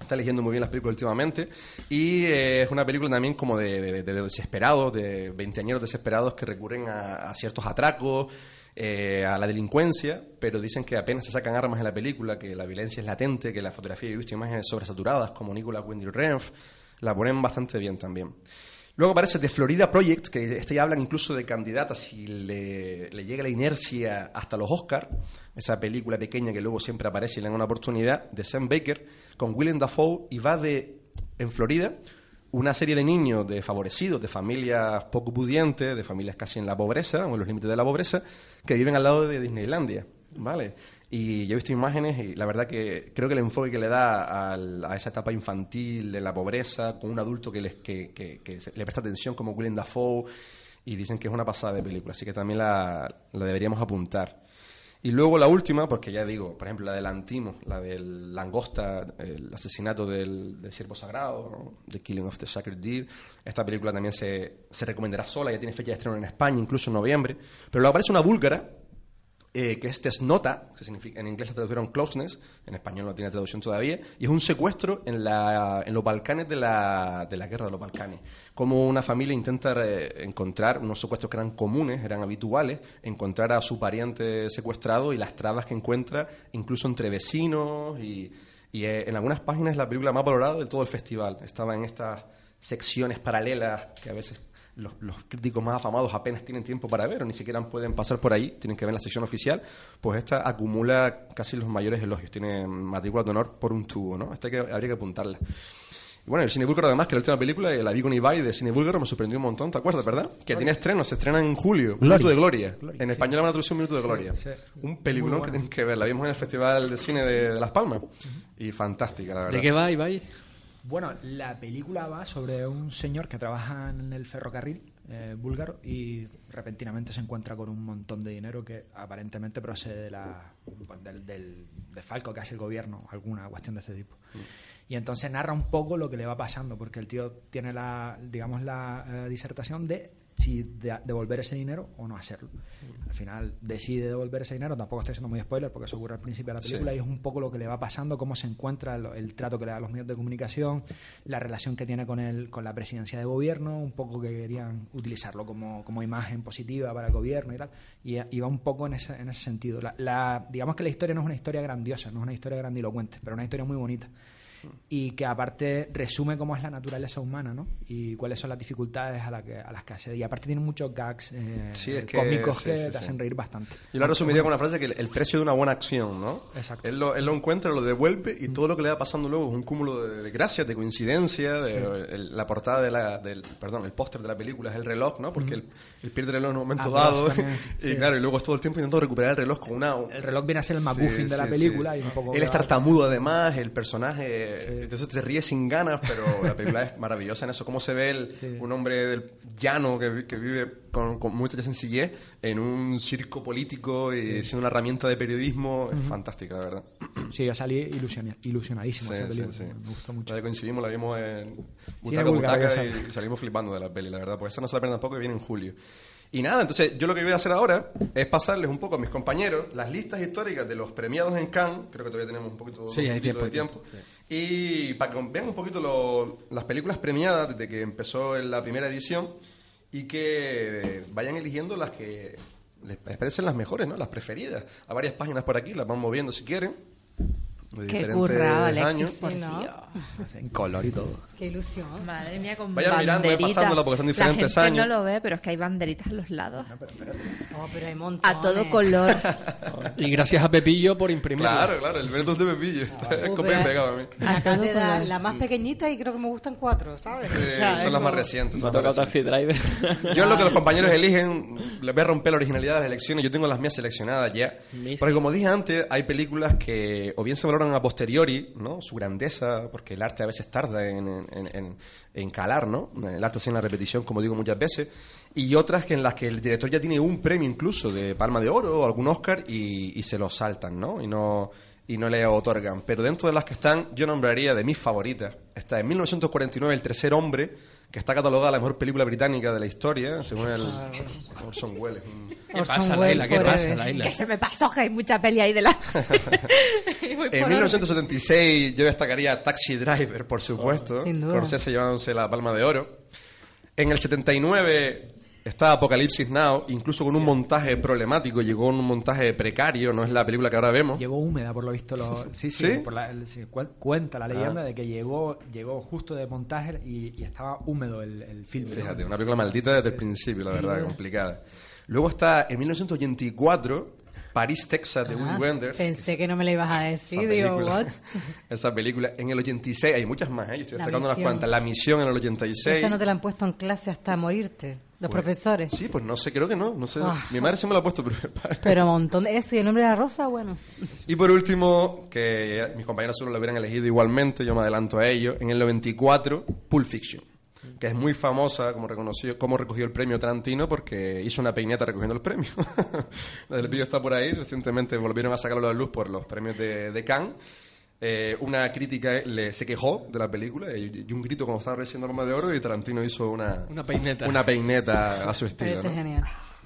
[SPEAKER 18] Está leyendo muy bien las películas últimamente. Y eh, es una película también como de, de- de desesperados, de veinteañeros desesperados que recurren a, ciertos atracos, eh, a la delincuencia, pero dicen que apenas se sacan armas en la película, que la violencia es latente, que la fotografía, he visto imágenes sobresaturadas como Nicolas Winding Refn, la ponen bastante bien también. Luego aparece The Florida Project, que este ya hablan incluso de candidatas y le, le llega la inercia hasta los Oscars. Esa película pequeña que luego siempre aparece y le dan una oportunidad, de Sam Baker, con Willem Dafoe, y va de, en Florida, una serie de niños desfavorecidos, de familias poco pudientes, de familias casi en la pobreza, o en los límites de la pobreza, que viven al lado de Disneylandia, ¿vale? Y yo he visto imágenes y la verdad que creo que el enfoque que le da a esa etapa infantil de la pobreza, con un adulto que, les, que, le presta atención como Willem Dafoe, y dicen que es una pasada de película, así que también la, deberíamos apuntar. Y luego la última, porque ya digo, por ejemplo, la del Antimo, la del Langosta, el asesinato del, del ciervo sagrado. The Killing of the Sacred Deer. Esta película también se, se recomendará sola, ya tiene fecha de estreno en España, incluso en noviembre. Pero luego aparece una búlgara, eh, que es Tesnota, que significa, en inglés la tradujeron closeness, en español no tiene traducción todavía, y es un secuestro en, la, en los Balcanes de la, de la guerra de los Balcanes. Como una familia intenta encontrar unos secuestros que eran comunes, eran habituales, encontrar a su pariente secuestrado y las trabas que encuentra, incluso entre vecinos, y, y, eh, en algunas páginas la película más valorada de todo el festival. Estaba en estas secciones paralelas que a veces los, los críticos más afamados apenas tienen tiempo para ver o ni siquiera pueden pasar por ahí, tienen que ver la sección oficial, pues esta acumula casi los mayores elogios, tiene matrícula de honor por un tubo, ¿no? Esta hay que, habría que apuntarla. Y bueno, el Cine Búlgaro además, que la última película, la vi con Ibai de Cine Búlgaro, me sorprendió un montón, ¿te acuerdas, verdad? Que tiene estreno, se estrena en julio,
[SPEAKER 21] Gloria.
[SPEAKER 18] Minuto de Gloria.
[SPEAKER 21] Gloria,
[SPEAKER 18] en
[SPEAKER 21] sí.
[SPEAKER 18] español la van a traducir Minuto de
[SPEAKER 21] Sí,
[SPEAKER 18] Gloria.
[SPEAKER 21] sí.
[SPEAKER 18] Un peliculón que tienen que ver, la vimos en el Festival de Cine de, de Las Palmas. Y fantástica, la verdad.
[SPEAKER 1] ¿De qué va, Ibai?
[SPEAKER 21] Bueno, la película va sobre un señor que trabaja en el ferrocarril eh, búlgaro y repentinamente se encuentra con un montón de dinero que aparentemente procede de la, del, del que hace el gobierno, alguna cuestión de este tipo. Y entonces narra un poco lo que le va pasando, porque el tío tiene la, digamos, la eh, disertación de si de- devolver ese dinero o no hacerlo. Al final decide devolver ese dinero, tampoco estoy siendo muy spoiler porque eso ocurre al principio de la
[SPEAKER 18] Sí.
[SPEAKER 21] película y es un poco lo que le va pasando, cómo se encuentra, el, el trato que le da a los medios de comunicación, la relación que tiene con el, con la presidencia de gobierno, un poco que querían utilizarlo como, como imagen positiva para el gobierno y tal, y, y va un poco en ese, en ese sentido. La, la- digamos que la historia no es una historia grandiosa, no es una historia grandilocuente, pero una historia muy bonita y que aparte resume cómo es la naturaleza humana, ¿no? Y cuáles son las dificultades a, la que, a las que accede. Y aparte tiene muchos gags eh,
[SPEAKER 18] Sí, es que-
[SPEAKER 21] cómicos
[SPEAKER 18] sí,
[SPEAKER 21] que
[SPEAKER 18] sí,
[SPEAKER 21] te hacen reír bastante.
[SPEAKER 18] Yo lo resumiría con una frase que el, el precio de una buena acción, ¿no?
[SPEAKER 21] Exacto.
[SPEAKER 18] Él lo, él lo encuentra, lo devuelve y todo lo que le va pasando luego es un cúmulo de, de gracias, de coincidencia, de, el- la portada de la, del, perdón, el póster de la película es el reloj, ¿no? Porque
[SPEAKER 21] Ujú.
[SPEAKER 18] él, él pierde el reloj en un momento
[SPEAKER 21] Ah,
[SPEAKER 18] dado
[SPEAKER 21] también,
[SPEAKER 18] y claro, y luego es todo el tiempo intentando recuperar el reloj con una...
[SPEAKER 21] El reloj viene a ser el MacGuffin de la película y un poco...
[SPEAKER 18] Él es tartamudo además, el personaje, entonces te ríes sin ganas, pero la película es maravillosa en eso, cómo se ve el, un hombre del llano que, que vive con, con mucha sencillez en un circo político y siendo una herramienta de periodismo, es
[SPEAKER 21] Ujú.
[SPEAKER 18] fantástica, la verdad.
[SPEAKER 21] Sí, yo salí ilusiona- ilusionadísimo
[SPEAKER 18] Sí,
[SPEAKER 21] esa
[SPEAKER 18] sí,
[SPEAKER 21] película.
[SPEAKER 18] sí.
[SPEAKER 21] Me gustó mucho.
[SPEAKER 18] La coincidimos, la vimos en Butaca Butaca y salimos flipando de la peli, la verdad, porque esa no se la pierdan tampoco que viene en julio. Y nada, entonces yo lo que voy a hacer ahora es pasarles un poco a mis compañeros las listas históricas de los premiados en Cannes, creo que todavía tenemos un poquito,
[SPEAKER 1] Sí,
[SPEAKER 18] un
[SPEAKER 1] hay tiempo,
[SPEAKER 18] de
[SPEAKER 1] hay
[SPEAKER 18] tiempo, y para que vean un poquito lo- las películas premiadas desde que empezó en la primera edición y que eh, vayan eligiendo las que les parecen las mejores, ¿no? Las preferidas. A varias páginas por aquí, las van moviendo si quieren. de
[SPEAKER 20] Qué currado, Alexis,
[SPEAKER 18] años.
[SPEAKER 20] por
[SPEAKER 19] Sí, ¿no?
[SPEAKER 20] Dios.
[SPEAKER 21] En color y todo.
[SPEAKER 19] Qué ilusión.
[SPEAKER 4] Madre mía, con
[SPEAKER 18] Vayan mirando, eh,
[SPEAKER 4] banderitas.
[SPEAKER 18] pasándola, porque son diferentes
[SPEAKER 4] La gente
[SPEAKER 18] años.
[SPEAKER 4] no lo ve, pero es que hay banderitas a los lados.
[SPEAKER 19] Oh, pero hay montones.
[SPEAKER 4] A todo color.
[SPEAKER 1] Y gracias a Pepillo por imprimirla.
[SPEAKER 18] Claro, claro, el Benetton de Pepillo. Está copiado y
[SPEAKER 19] pero-
[SPEAKER 18] pegado a mí.
[SPEAKER 19] Acabas de dar la más pequeñita y creo que me gustan cuatro, ¿sabes?
[SPEAKER 18] Sí,
[SPEAKER 19] O sea,
[SPEAKER 18] son
[SPEAKER 19] es
[SPEAKER 18] las más
[SPEAKER 19] como-
[SPEAKER 18] recientes.
[SPEAKER 6] Me ha
[SPEAKER 18] más
[SPEAKER 6] tocado Taxi Driver.
[SPEAKER 18] Yo lo que los compañeros eligen, les voy a romper la originalidad de las elecciones. Yo tengo las mías seleccionadas ya. Porque como dije antes, hay películas que o bien se valoran a posteriori, ¿no? Su grandeza, porque el arte a veces tarda en, en, en- en calar, ¿no? El arte sin la repetición, como digo muchas veces. Y otras que en las que el director ya tiene un premio incluso de Palma de Oro o algún Oscar y, y se lo saltan, ¿no? Y no y no le otorgan. Pero dentro de las que están, yo nombraría de mis favoritas. Está en 1949 El Tercer Hombre, que está catalogada la mejor película británica de la historia, según el Orson Welles.
[SPEAKER 1] ¿Qué pasa, Laila? ¿Qué pasa, Laila?
[SPEAKER 4] Que se me pasó, que hay mucha peli ahí de la... Por
[SPEAKER 18] En
[SPEAKER 4] orden.
[SPEAKER 18] 1976 yo destacaría Taxi Driver, por supuesto.
[SPEAKER 19] Sin duda.
[SPEAKER 18] Scorsese llevándose la palma de oro. En el 79 Está Apocalipsis Now, incluso con un montaje problemático, llegó en un montaje precario, no es la película que ahora vemos.
[SPEAKER 21] Llegó húmeda, por lo visto. Lo, sí, sí,
[SPEAKER 18] ¿Sí?
[SPEAKER 21] por la- el- cuenta la leyenda
[SPEAKER 18] Ah.
[SPEAKER 21] de que llegó, llegó justo de montaje y, y estaba húmedo el, el film.
[SPEAKER 18] Fíjate, una película maldita desde el principio, la verdad, complicada. Luego está en 1984, París, Texas, de
[SPEAKER 19] Ah,
[SPEAKER 18] Wim Wenders.
[SPEAKER 19] Pensé que no me la ibas a decir,
[SPEAKER 18] Esa
[SPEAKER 19] digo,
[SPEAKER 18] película.
[SPEAKER 19] what?
[SPEAKER 18] Esa película. En el 86, hay muchas más, ¿eh? Yo estoy
[SPEAKER 19] La
[SPEAKER 18] destacando unas cuantas. La misión en el 86.
[SPEAKER 19] Eso no te la han puesto en clase hasta morirte, los
[SPEAKER 18] Pues,
[SPEAKER 19] profesores.
[SPEAKER 18] Sí, pues no sé, creo que no. no sé.
[SPEAKER 19] Ah.
[SPEAKER 18] Mi madre se me lo ha puesto, pero...
[SPEAKER 19] Pero un montón de eso. ¿Y el nombre de la rosa? Bueno.
[SPEAKER 18] Y por último, que mis compañeros solo lo hubieran elegido igualmente, yo me adelanto a ello, en el 94, Pulp Fiction, que es muy famosa como, reconoció, como recogió el premio Tarantino porque hizo una peineta recogiendo el premio. el vídeo está por ahí, recientemente volvieron a sacarlo a la luz por los premios de, de Cannes. Eh, una crítica le, se quejó de la película y, y un grito como estaba recién Norma de Oro y Tarantino hizo una,
[SPEAKER 1] Una peineta.
[SPEAKER 18] una peineta a su estilo.
[SPEAKER 19] Parece
[SPEAKER 18] ¿no?
[SPEAKER 19] genial.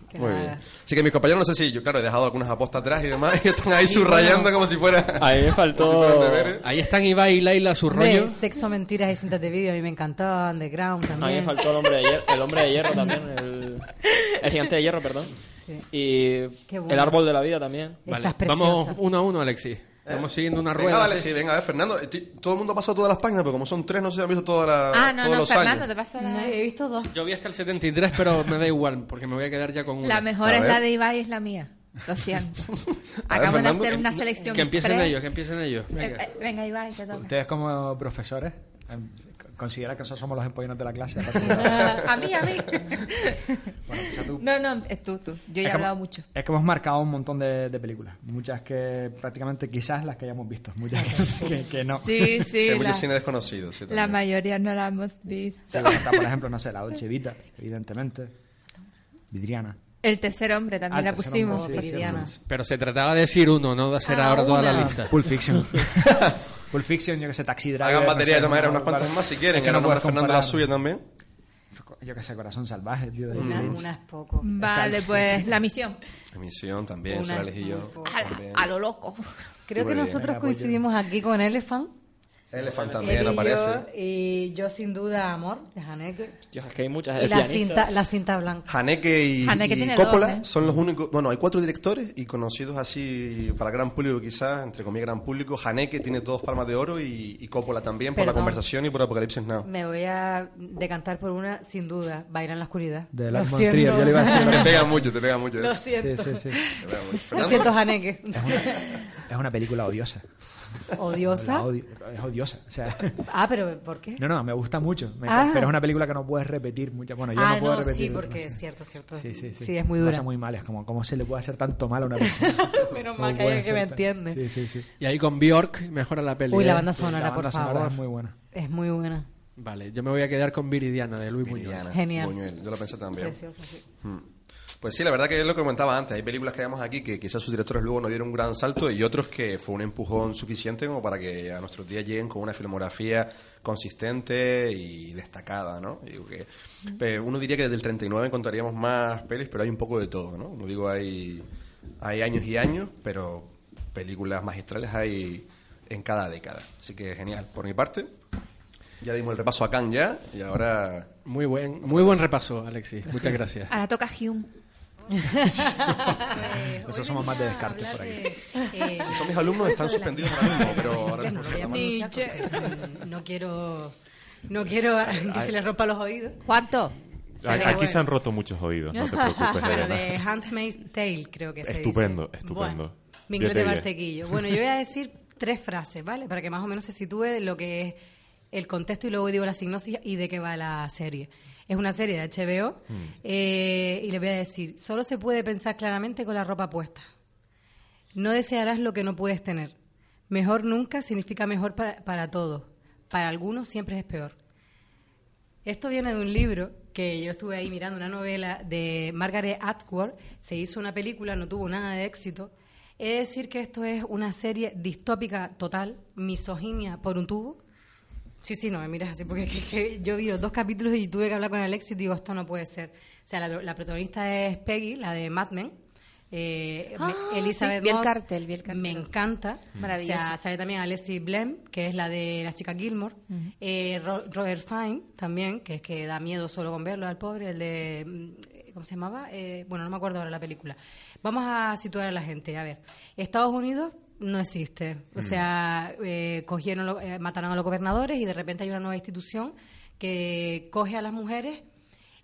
[SPEAKER 19] Que
[SPEAKER 18] Muy bien. Así que mis compañeros, no sé si yo, claro, he dejado algunas apostas atrás y demás, y están ahí subrayando como si fuera.
[SPEAKER 6] Ahí me
[SPEAKER 18] si
[SPEAKER 6] faltó.
[SPEAKER 18] fueran deberes.
[SPEAKER 1] Ahí están Ibai y Laila, su rollo.
[SPEAKER 19] Sexo, mentiras y cintas de vídeo. A mí me encantaba. Underground
[SPEAKER 6] A mí
[SPEAKER 19] también.
[SPEAKER 6] me faltó el hombre de hierro, el hombre de hierro también, el, el gigante de hierro, perdón.
[SPEAKER 19] Sí.
[SPEAKER 6] Y
[SPEAKER 19] bueno.
[SPEAKER 6] el árbol de la vida también.
[SPEAKER 19] Esa
[SPEAKER 1] Vale, vamos uno a uno, Alexis. Estamos siguiendo una
[SPEAKER 18] Venga,
[SPEAKER 1] rueda.
[SPEAKER 18] vale,
[SPEAKER 1] ¿sí?
[SPEAKER 18] sí, venga, a ver, Fernando. eh, Todo el mundo ha pasado todas las páginas, pero como son tres, no se han visto todas las,
[SPEAKER 4] Ah, no,
[SPEAKER 18] todos
[SPEAKER 4] no,
[SPEAKER 18] los
[SPEAKER 4] Fernando,
[SPEAKER 18] años.
[SPEAKER 4] te paso la...
[SPEAKER 19] No, he visto dos.
[SPEAKER 1] Yo vi hasta el 73, pero me da igual, porque me voy a quedar ya con una.
[SPEAKER 4] La mejor
[SPEAKER 18] A
[SPEAKER 4] es
[SPEAKER 18] ver.
[SPEAKER 4] la de Ibai y es la mía. Lo siento. Acabo de hacer una selección
[SPEAKER 1] Que empiecen
[SPEAKER 4] express.
[SPEAKER 1] ellos, que empiecen ellos.
[SPEAKER 4] Eh,
[SPEAKER 1] Venga.
[SPEAKER 4] eh, venga, Ibai, te toca.
[SPEAKER 21] Ustedes como profesores, em, ¿considera que nosotros somos los empollones de la clase?
[SPEAKER 4] a mí, a mí.
[SPEAKER 21] Bueno, tú.
[SPEAKER 4] No, no, es tú, tú. Yo ya he
[SPEAKER 21] que
[SPEAKER 4] hablado
[SPEAKER 21] hemos-
[SPEAKER 4] mucho.
[SPEAKER 21] Es que hemos marcado un montón de, de películas. Muchas que prácticamente quizás las que hayamos visto. Muchas que, que no.
[SPEAKER 4] Sí, sí.
[SPEAKER 18] Hay
[SPEAKER 4] la,
[SPEAKER 18] muchos cine desconocidos. sí,
[SPEAKER 4] la mayoría no la hemos visto.
[SPEAKER 21] Sí, está, por ejemplo, no sé, la Dolce Vita, evidentemente. Vidriana.
[SPEAKER 4] El tercer hombre también
[SPEAKER 21] Ah,
[SPEAKER 4] la pusimos.
[SPEAKER 21] hombre, sí.
[SPEAKER 1] Pero se trataba de decir uno, no de hacer
[SPEAKER 19] Ah,
[SPEAKER 1] ahora toda la
[SPEAKER 19] una.
[SPEAKER 1] lista.
[SPEAKER 21] Pulp Fiction. Pulp Fiction, yo que sé, Taxi Driver.
[SPEAKER 18] Hagan
[SPEAKER 21] no
[SPEAKER 18] batería
[SPEAKER 21] sé,
[SPEAKER 18] de
[SPEAKER 21] no,
[SPEAKER 18] unas cuantas más si quieren.
[SPEAKER 21] Es que no
[SPEAKER 18] no
[SPEAKER 21] puedes
[SPEAKER 18] Fernando la suya también.
[SPEAKER 21] Yo que sé, Corazón Salvaje, tío. de-
[SPEAKER 19] Una, una es poco.
[SPEAKER 4] Vale, pues la misión.
[SPEAKER 18] Emisión también,
[SPEAKER 19] Una
[SPEAKER 18] se la elegí yo.
[SPEAKER 4] A, lo loco.
[SPEAKER 19] Creo
[SPEAKER 18] Muy
[SPEAKER 19] que
[SPEAKER 18] bien.
[SPEAKER 19] nosotros coincidimos aquí con Elephant.
[SPEAKER 18] Elephant
[SPEAKER 19] Él
[SPEAKER 18] también
[SPEAKER 19] y
[SPEAKER 18] aparece.
[SPEAKER 19] yo, y yo sin duda Amor, de Haneke.
[SPEAKER 6] Yo, es que hay muchas.
[SPEAKER 19] Y la cinta, la cinta blanca.
[SPEAKER 18] Haneke y,
[SPEAKER 4] Haneke
[SPEAKER 18] y Coppola
[SPEAKER 4] dos, ¿eh?
[SPEAKER 18] son los únicos. Bueno, hay cuatro directores y conocidos así para gran público, quizás, entre comillas, gran público. Haneke tiene dos palmas de oro y, y Coppola también por la conversación y por Apocalipsis Now.
[SPEAKER 19] Me voy a decantar por una, sin duda, Baila en la oscuridad.
[SPEAKER 21] De. Trier, yo le iba a decir.
[SPEAKER 18] Te pega mucho, te pega mucho.
[SPEAKER 19] Lo siento.
[SPEAKER 21] Sí, sí, sí.
[SPEAKER 18] Te pega mucho.
[SPEAKER 19] Lo siento, Haneke.
[SPEAKER 21] Es una, es una película odiosa.
[SPEAKER 19] ¿Odiosa?
[SPEAKER 21] odio- es odiosa. O sea,
[SPEAKER 19] Ah, pero ¿por qué?
[SPEAKER 21] no, no, me gusta mucho. me-
[SPEAKER 19] Ah.
[SPEAKER 21] Pero es una película que no puedes repetir muchas. Bueno, yo
[SPEAKER 19] ah,
[SPEAKER 21] no puedo
[SPEAKER 19] no,
[SPEAKER 21] repetir.
[SPEAKER 19] sí, porque
[SPEAKER 21] no
[SPEAKER 19] es
[SPEAKER 21] sé.
[SPEAKER 19] cierto, cierto.
[SPEAKER 21] Sí, sí, sí.
[SPEAKER 19] Sí, es muy dura.
[SPEAKER 21] pasa muy mal. Es como, ¿cómo se le puede hacer tanto mal a una persona?
[SPEAKER 19] Menos
[SPEAKER 21] ¿Cómo
[SPEAKER 19] mal que alguien que me
[SPEAKER 21] tan-
[SPEAKER 19] entiende.
[SPEAKER 21] Sí, sí, sí.
[SPEAKER 1] Y ahí con Bjork mejora la peli.
[SPEAKER 19] Uy, la
[SPEAKER 1] ¿eh?
[SPEAKER 19] banda
[SPEAKER 21] Sí,
[SPEAKER 19] sonora,
[SPEAKER 21] la
[SPEAKER 19] por
[SPEAKER 21] banda sonora
[SPEAKER 19] favor.
[SPEAKER 21] es muy buena.
[SPEAKER 19] Es muy buena.
[SPEAKER 1] Vale, yo me voy a quedar con Viridiana de Luis Buñuel.
[SPEAKER 18] Viridiana,
[SPEAKER 19] Genial.
[SPEAKER 18] Buñuel, yo lo pensé también.
[SPEAKER 19] Preciosa, sí.
[SPEAKER 18] Mm. Pues sí, la verdad que es lo que comentaba antes. Hay películas que vemos aquí que quizás sus directores luego no dieron un gran salto y otros que fue un empujón suficiente como para que a nuestros días lleguen con una filmografía consistente y destacada, ¿no? Digo que, eh, uno diría que desde el 39 encontraríamos más pelis, pero hay un poco de todo, ¿no? No digo hay, hay años y años, pero películas magistrales hay en cada década. Así que genial. Por mi parte, ya dimos el repaso a Khan ya y ahora...
[SPEAKER 1] Muy buen, muy buen repaso, Alexis. Muchas gracias.
[SPEAKER 4] Ahora toca Hume.
[SPEAKER 21] Nosotros somos más de descarte por aquí.
[SPEAKER 19] Eh,
[SPEAKER 18] Son mis alumnos, están suspendidos ahora mismo, pero ahora
[SPEAKER 19] no
[SPEAKER 18] mismo
[SPEAKER 19] pronunciar porque no quiero, no quiero que se les rompa los oídos.
[SPEAKER 4] ¿Cuánto?
[SPEAKER 5] Aquí
[SPEAKER 19] bueno.
[SPEAKER 5] se han roto muchos oídos, no te preocupes,
[SPEAKER 19] Bueno,
[SPEAKER 5] Elena.
[SPEAKER 19] de Handmaid's Tale creo que se
[SPEAKER 5] Estupendo,
[SPEAKER 19] dice.
[SPEAKER 5] estupendo.
[SPEAKER 19] Bueno, mi inglés de barsequillo. Bueno, yo voy a decir tres frases, ¿vale? Para que más o menos se sitúe lo que es el contexto y luego digo la sinopsis y de qué va la serie. Es una serie de HBO eh, y le voy a decir, solo se puede pensar claramente con la ropa puesta. No desearás lo que no puedes tener. Mejor nunca significa mejor para, para todos. Para algunos siempre es peor. Esto viene de un libro que yo estuve ahí mirando, una novela de Margaret Atwood. Se hizo una película, no tuvo nada de éxito. He de decir que esto es una serie distópica total, misoginia por un tubo. Sí, sí, no me miras así, porque es que- que yo vi los dos capítulos y tuve que hablar con Alexis y digo, esto no puede ser. O sea, la, la protagonista es Peggy, la de Mad Men. Eh,
[SPEAKER 4] Ah,
[SPEAKER 19] Elizabeth
[SPEAKER 4] sí, vi el
[SPEAKER 19] Moss,
[SPEAKER 4] cartel, vi el cartel.
[SPEAKER 19] Me encanta.
[SPEAKER 4] Maravilloso.
[SPEAKER 19] O sea, sale también Alessi Blem, que es la de la chica Gilmore. Eh, Ro- Robert Fine, también, que es que da miedo solo con verlo al pobre, el de... mm, ¿cómo se llamaba? Eh, bueno, no me acuerdo ahora la película. Vamos a situar a la gente. A ver, Estados Unidos no existe. O
[SPEAKER 22] Mm.
[SPEAKER 19] sea, eh, cogieron, eh, mataron a los gobernadores y de repente hay una nueva institución que coge a las mujeres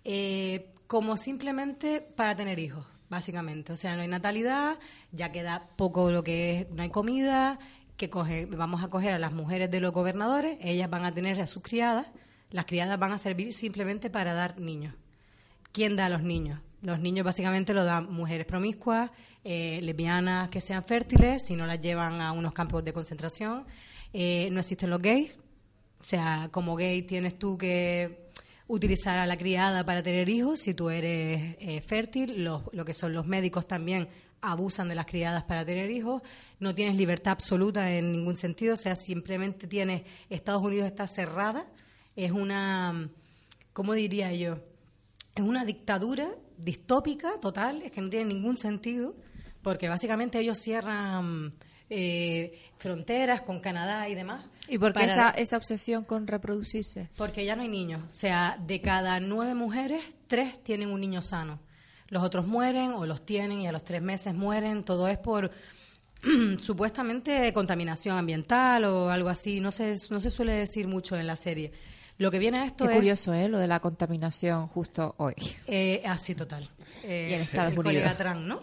[SPEAKER 19] eh, como simplemente para tener hijos, básicamente. O sea, no hay natalidad, ya queda poco lo que es, no hay comida, que coge, vamos a coger a las mujeres de los gobernadores, ellas van a tener a sus criadas, las criadas van a servir simplemente para dar niños. ¿Quién da a los niños? Los niños básicamente lo dan mujeres promiscuas, eh, lesbianas que sean fértiles, si no las llevan a unos campos de concentración. Eh, no existen los gays, o sea, como gay tienes tú que utilizar a la criada para tener hijos si tú eres eh, fértil. Los, lo que son los médicos también abusan de las criadas para tener hijos. No tienes libertad absoluta en ningún sentido. O sea, simplemente tienes. Estados Unidos está cerrada. Es una. ¿Cómo diría yo? Es una dictadura distópica total. Es que no tiene ningún sentido. Porque básicamente ellos cierran eh, fronteras con Canadá y demás.
[SPEAKER 4] ¿Y por qué esa, esa obsesión con reproducirse?
[SPEAKER 19] porque ya no hay niños. O sea, de cada nueve mujeres, tres tienen un niño sano. Los otros mueren o los tienen y a los tres meses mueren. Todo es por supuestamente contaminación ambiental o algo así. No se, no se suele decir mucho en la serie. Lo que viene a esto
[SPEAKER 4] Qué
[SPEAKER 19] es...
[SPEAKER 4] curioso, ¿eh? Lo de la contaminación justo hoy.
[SPEAKER 19] Eh, así, total. Eh,
[SPEAKER 4] Y en Estados
[SPEAKER 19] el
[SPEAKER 4] Unidos.
[SPEAKER 19] colega Trump, ¿no?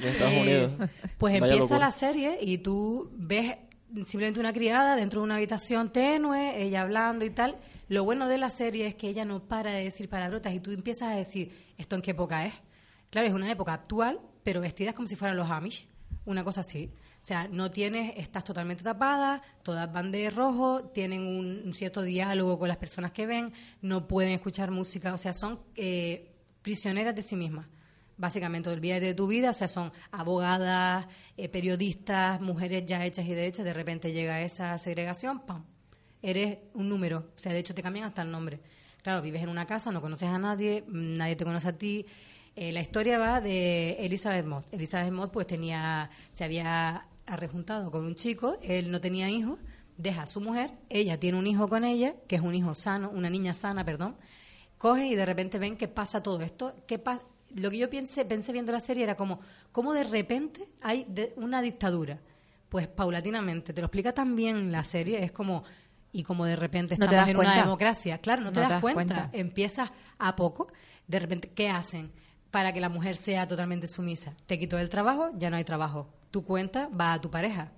[SPEAKER 6] De Estados Unidos.
[SPEAKER 19] Pues
[SPEAKER 6] Vaya
[SPEAKER 19] empieza
[SPEAKER 6] locura.
[SPEAKER 19] la serie y tú ves simplemente una criada dentro de una habitación tenue, ella hablando y tal. Lo bueno de la serie es que ella no para de decir palabrotas y tú empiezas a decir, ¿esto en qué época es? Claro, es una época actual, pero vestidas como si fueran los Amish, una cosa así. O sea, no tienes, estás totalmente tapada, todas van de rojo, tienen un, cierto diálogo con las personas que ven, no pueden escuchar música, o sea, son eh, prisioneras de sí mismas. Básicamente, olvídate de tu vida, o sea, son abogadas, eh, periodistas, mujeres ya hechas y derechas, de repente llega esa segregación, ¡pam! Eres un número, o sea, de hecho te cambian hasta el nombre. Claro, vives en una casa, no conoces a nadie, nadie te conoce a ti. Eh, la historia va de Elizabeth Mott. Elizabeth Mott pues tenía, se había arrejuntado con un chico, él no tenía hijos, deja a su mujer, ella tiene un hijo con ella, que es un hijo sano, una niña sana, perdón, coge y de repente ven que pasa todo esto. ¿Qué pa- lo que yo pensé, pensé viendo la serie era como, ¿cómo de repente hay de- una dictadura? Pues paulatinamente, te lo explica tan bien la serie, es como, y como de repente estamos en una democracia. Claro, no te das, cuenta.
[SPEAKER 4] cuenta.
[SPEAKER 19] Empiezas a poco, de repente, ¿qué hacen? Para que la mujer sea totalmente sumisa. Te quito el trabajo, ya no hay trabajo. Tu cuenta va a tu pareja,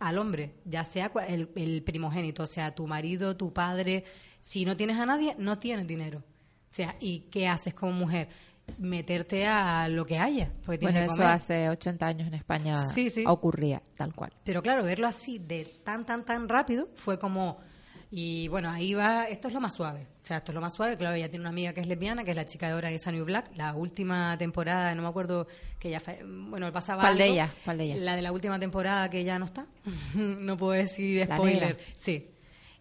[SPEAKER 19] al hombre, ya sea el, el primogénito, o sea, tu marido, tu padre. Si no tienes a nadie, no tienes dinero. O sea, ¿y qué haces como mujer? Meterte a lo que haya. Porque
[SPEAKER 4] Bueno,
[SPEAKER 19] que
[SPEAKER 4] eso hace 80 años en España
[SPEAKER 19] Sí, sí.
[SPEAKER 4] ocurría, tal cual.
[SPEAKER 19] Pero claro, verlo así de tan, tan, tan rápido fue como... Y bueno, ahí va, esto es lo más suave. O sea, esto es lo más suave. Claro, ella tiene una amiga que es lesbiana, que es la chica de is the New Black. La última temporada, no me acuerdo que ella... Bueno, pasaba
[SPEAKER 4] ¿Cuál de ellas? ¿Cuál de ellas?
[SPEAKER 19] La de la última temporada que ya no está. no puedo decir spoiler. Sí.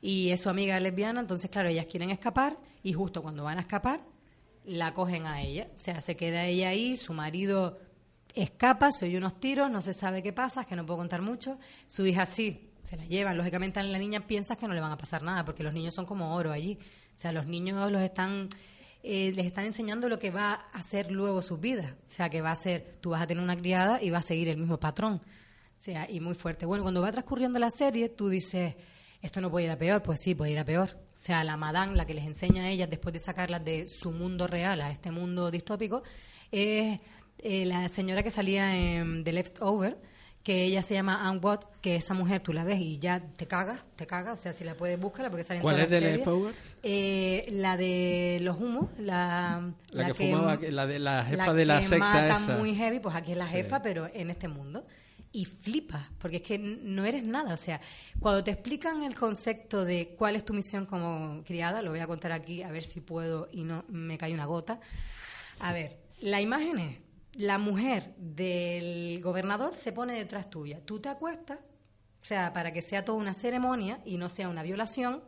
[SPEAKER 19] Y es su amiga lesbiana, entonces, claro, ellas quieren escapar y justo cuando van a escapar, la cogen a ella. O sea, se queda ella ahí, su marido escapa, se oye unos tiros, no se sabe qué pasa, es que no puedo contar mucho. Su hija sí, se la llevan. Lógicamente la niña piensa que no le van a pasar nada, porque los niños son como oro allí. O sea, los niños los están, eh, les están enseñando lo que va a hacer luego sus vidas. O sea, que va a ser, tú vas a tener una criada y va a seguir el mismo patrón. O sea, y muy fuerte. Bueno, cuando va transcurriendo la serie, tú dices, esto no puede ir a peor. Pues sí, puede ir a peor. O sea, la madame, la que les enseña a ellas después de sacarlas de su mundo real a este mundo distópico, es eh, la señora que salía en The Leftover, que ella se llama Anne Watt, que esa mujer tú la ves y ya te cagas, te cagas. O sea, si la puedes, búscala porque sale en
[SPEAKER 6] ¿Cuál
[SPEAKER 19] toda
[SPEAKER 6] es
[SPEAKER 19] la serie.
[SPEAKER 6] Leftover?
[SPEAKER 19] Eh, la de los humos, la,
[SPEAKER 6] La que fumaba, la de- la jefa de la
[SPEAKER 19] que
[SPEAKER 6] secta
[SPEAKER 19] mata
[SPEAKER 6] esa.
[SPEAKER 19] muy heavy, pues aquí es la
[SPEAKER 6] Sí.
[SPEAKER 19] jefa, pero en este mundo. Y flipas, porque es que no eres nada. O sea, cuando te explican el concepto de cuál es tu misión como criada, lo voy a contar aquí a ver si puedo y no me cae una gota. A ver, la imagen es la mujer del gobernador se pone detrás tuya. Tú te acuestas, o sea, para que sea toda una ceremonia y no sea una violación,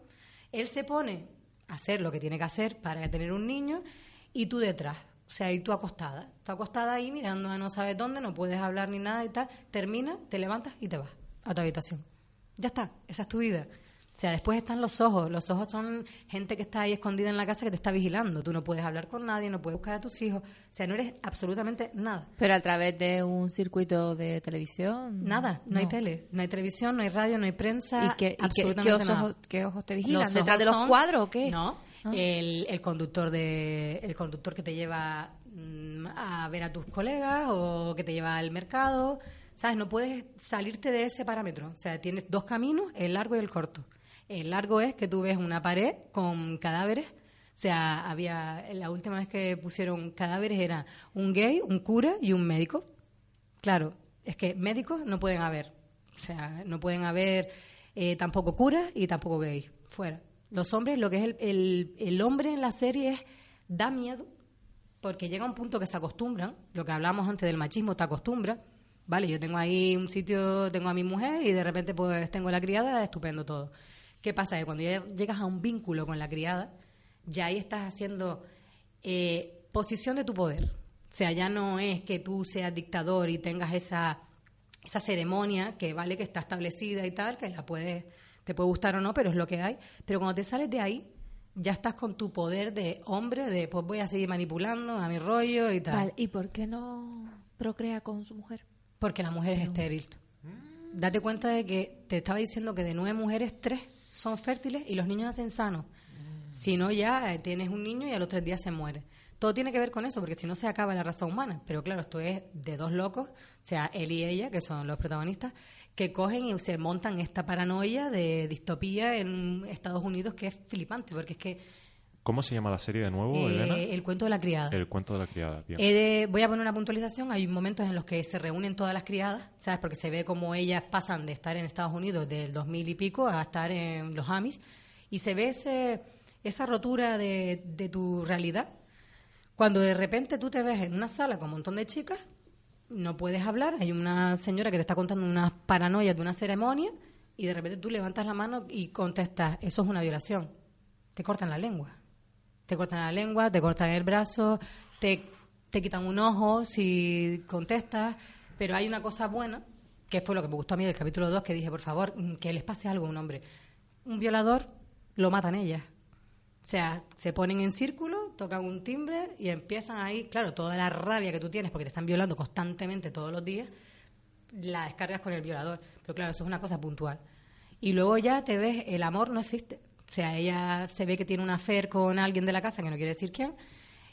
[SPEAKER 19] él se pone a hacer lo que tiene que hacer para tener un niño y tú detrás. O sea, y tú acostada. Tú acostada ahí mirando a no sabes dónde, no puedes hablar ni nada y tal. Termina, te levantas y te vas a tu habitación. Ya está, esa es tu vida. O sea, después están los ojos. Los ojos son gente que está ahí escondida en la casa que te está vigilando. Tú no puedes hablar con nadie, no puedes buscar a tus hijos. O sea, no eres absolutamente nada.
[SPEAKER 4] Pero a través de un circuito de televisión.
[SPEAKER 19] Nada, no, hay tele, no hay televisión, no hay radio, no hay prensa.
[SPEAKER 4] ¿Y qué, y qué-
[SPEAKER 19] absolutamente
[SPEAKER 4] qué ojos,
[SPEAKER 19] nada.
[SPEAKER 4] qué ojos te vigilan?
[SPEAKER 19] Los
[SPEAKER 4] ¿Detrás de los
[SPEAKER 19] son-
[SPEAKER 4] cuadros o qué?
[SPEAKER 19] No,
[SPEAKER 4] Ah.
[SPEAKER 19] el, el conductor de el conductor que te lleva mm, a ver a tus colegas o que te lleva al mercado, ¿sabes? No puedes salirte de ese parámetro. O sea, tienes dos caminos, el largo y el corto. El largo es que tú ves una pared con cadáveres. O sea, había la última vez que pusieron cadáveres era un gay, un cura y un médico. Claro, es que médicos no pueden haber. O sea, no pueden haber eh, tampoco curas y tampoco gays. Fuera. Los hombres, lo que es el, el- el hombre en la serie es, da miedo, porque llega un punto que se acostumbran. Lo que hablamos antes del machismo, te acostumbras. Vale, yo tengo ahí un sitio, tengo a mi mujer y de repente pues tengo la criada, estupendo todo. ¿Qué pasa? Que cuando ya llegas a un vínculo con la criada, ya ahí estás haciendo eh, posición de tu poder. O sea, ya no es que tú seas dictador y tengas esa, esa ceremonia que vale que está establecida y tal, que la puedes, te puede gustar o no, pero es lo que hay. Pero cuando te sales de ahí, ya estás con tu poder de hombre, de pues voy a seguir manipulando a mi rollo y tal.
[SPEAKER 4] Vale, ¿Y por qué no procrea con su mujer?
[SPEAKER 19] Porque la mujer es estéril. Date cuenta de que te estaba diciendo que de nueve mujeres, tres son fértiles y los niños nacen sanos. Si no, ya eh, tienes un niño y a los tres días se muere. Todo tiene que ver con eso, porque si no se acaba la raza humana. Pero claro, esto es de dos locos, o sea, él y ella, que son los protagonistas, que cogen y se montan esta paranoia de distopía en Estados Unidos que es flipante, porque es que
[SPEAKER 5] ¿Cómo se llama la serie de nuevo,
[SPEAKER 19] eh,
[SPEAKER 5] Elena?
[SPEAKER 19] el cuento de la criada.
[SPEAKER 5] El cuento de la criada. Bien.
[SPEAKER 19] He de- voy a poner una puntualización. Hay momentos en los que se reúnen todas las criadas, ¿sabes? Porque se ve como ellas pasan de estar en Estados Unidos del 2000 y pico a estar en los Amis. Y se ve ese, esa rotura de, de tu realidad. Cuando de repente tú te ves en una sala con un montón de chicas, no puedes hablar. Hay una señora que te está contando unas paranoias de una ceremonia y de repente tú levantas la mano y contestas, eso es una violación. Te cortan la lengua te cortan la lengua, te cortan el brazo, te, te quitan un ojo si contestas, pero hay una cosa buena, que fue lo que me gustó a mí del capítulo 2, que dije, por favor, mm, que les pase algo a un hombre. Un violador lo matan ellas. O sea, se ponen en círculo, tocan un timbre y empiezan ahí, claro, toda la rabia que tú tienes porque te están violando constantemente todos los días, la descargas con el violador. Pero claro, eso es una cosa puntual. Y luego ya te ves, el amor no existe. O sea, ella se ve que tiene una affair con alguien de la casa, que no quiere decir quién,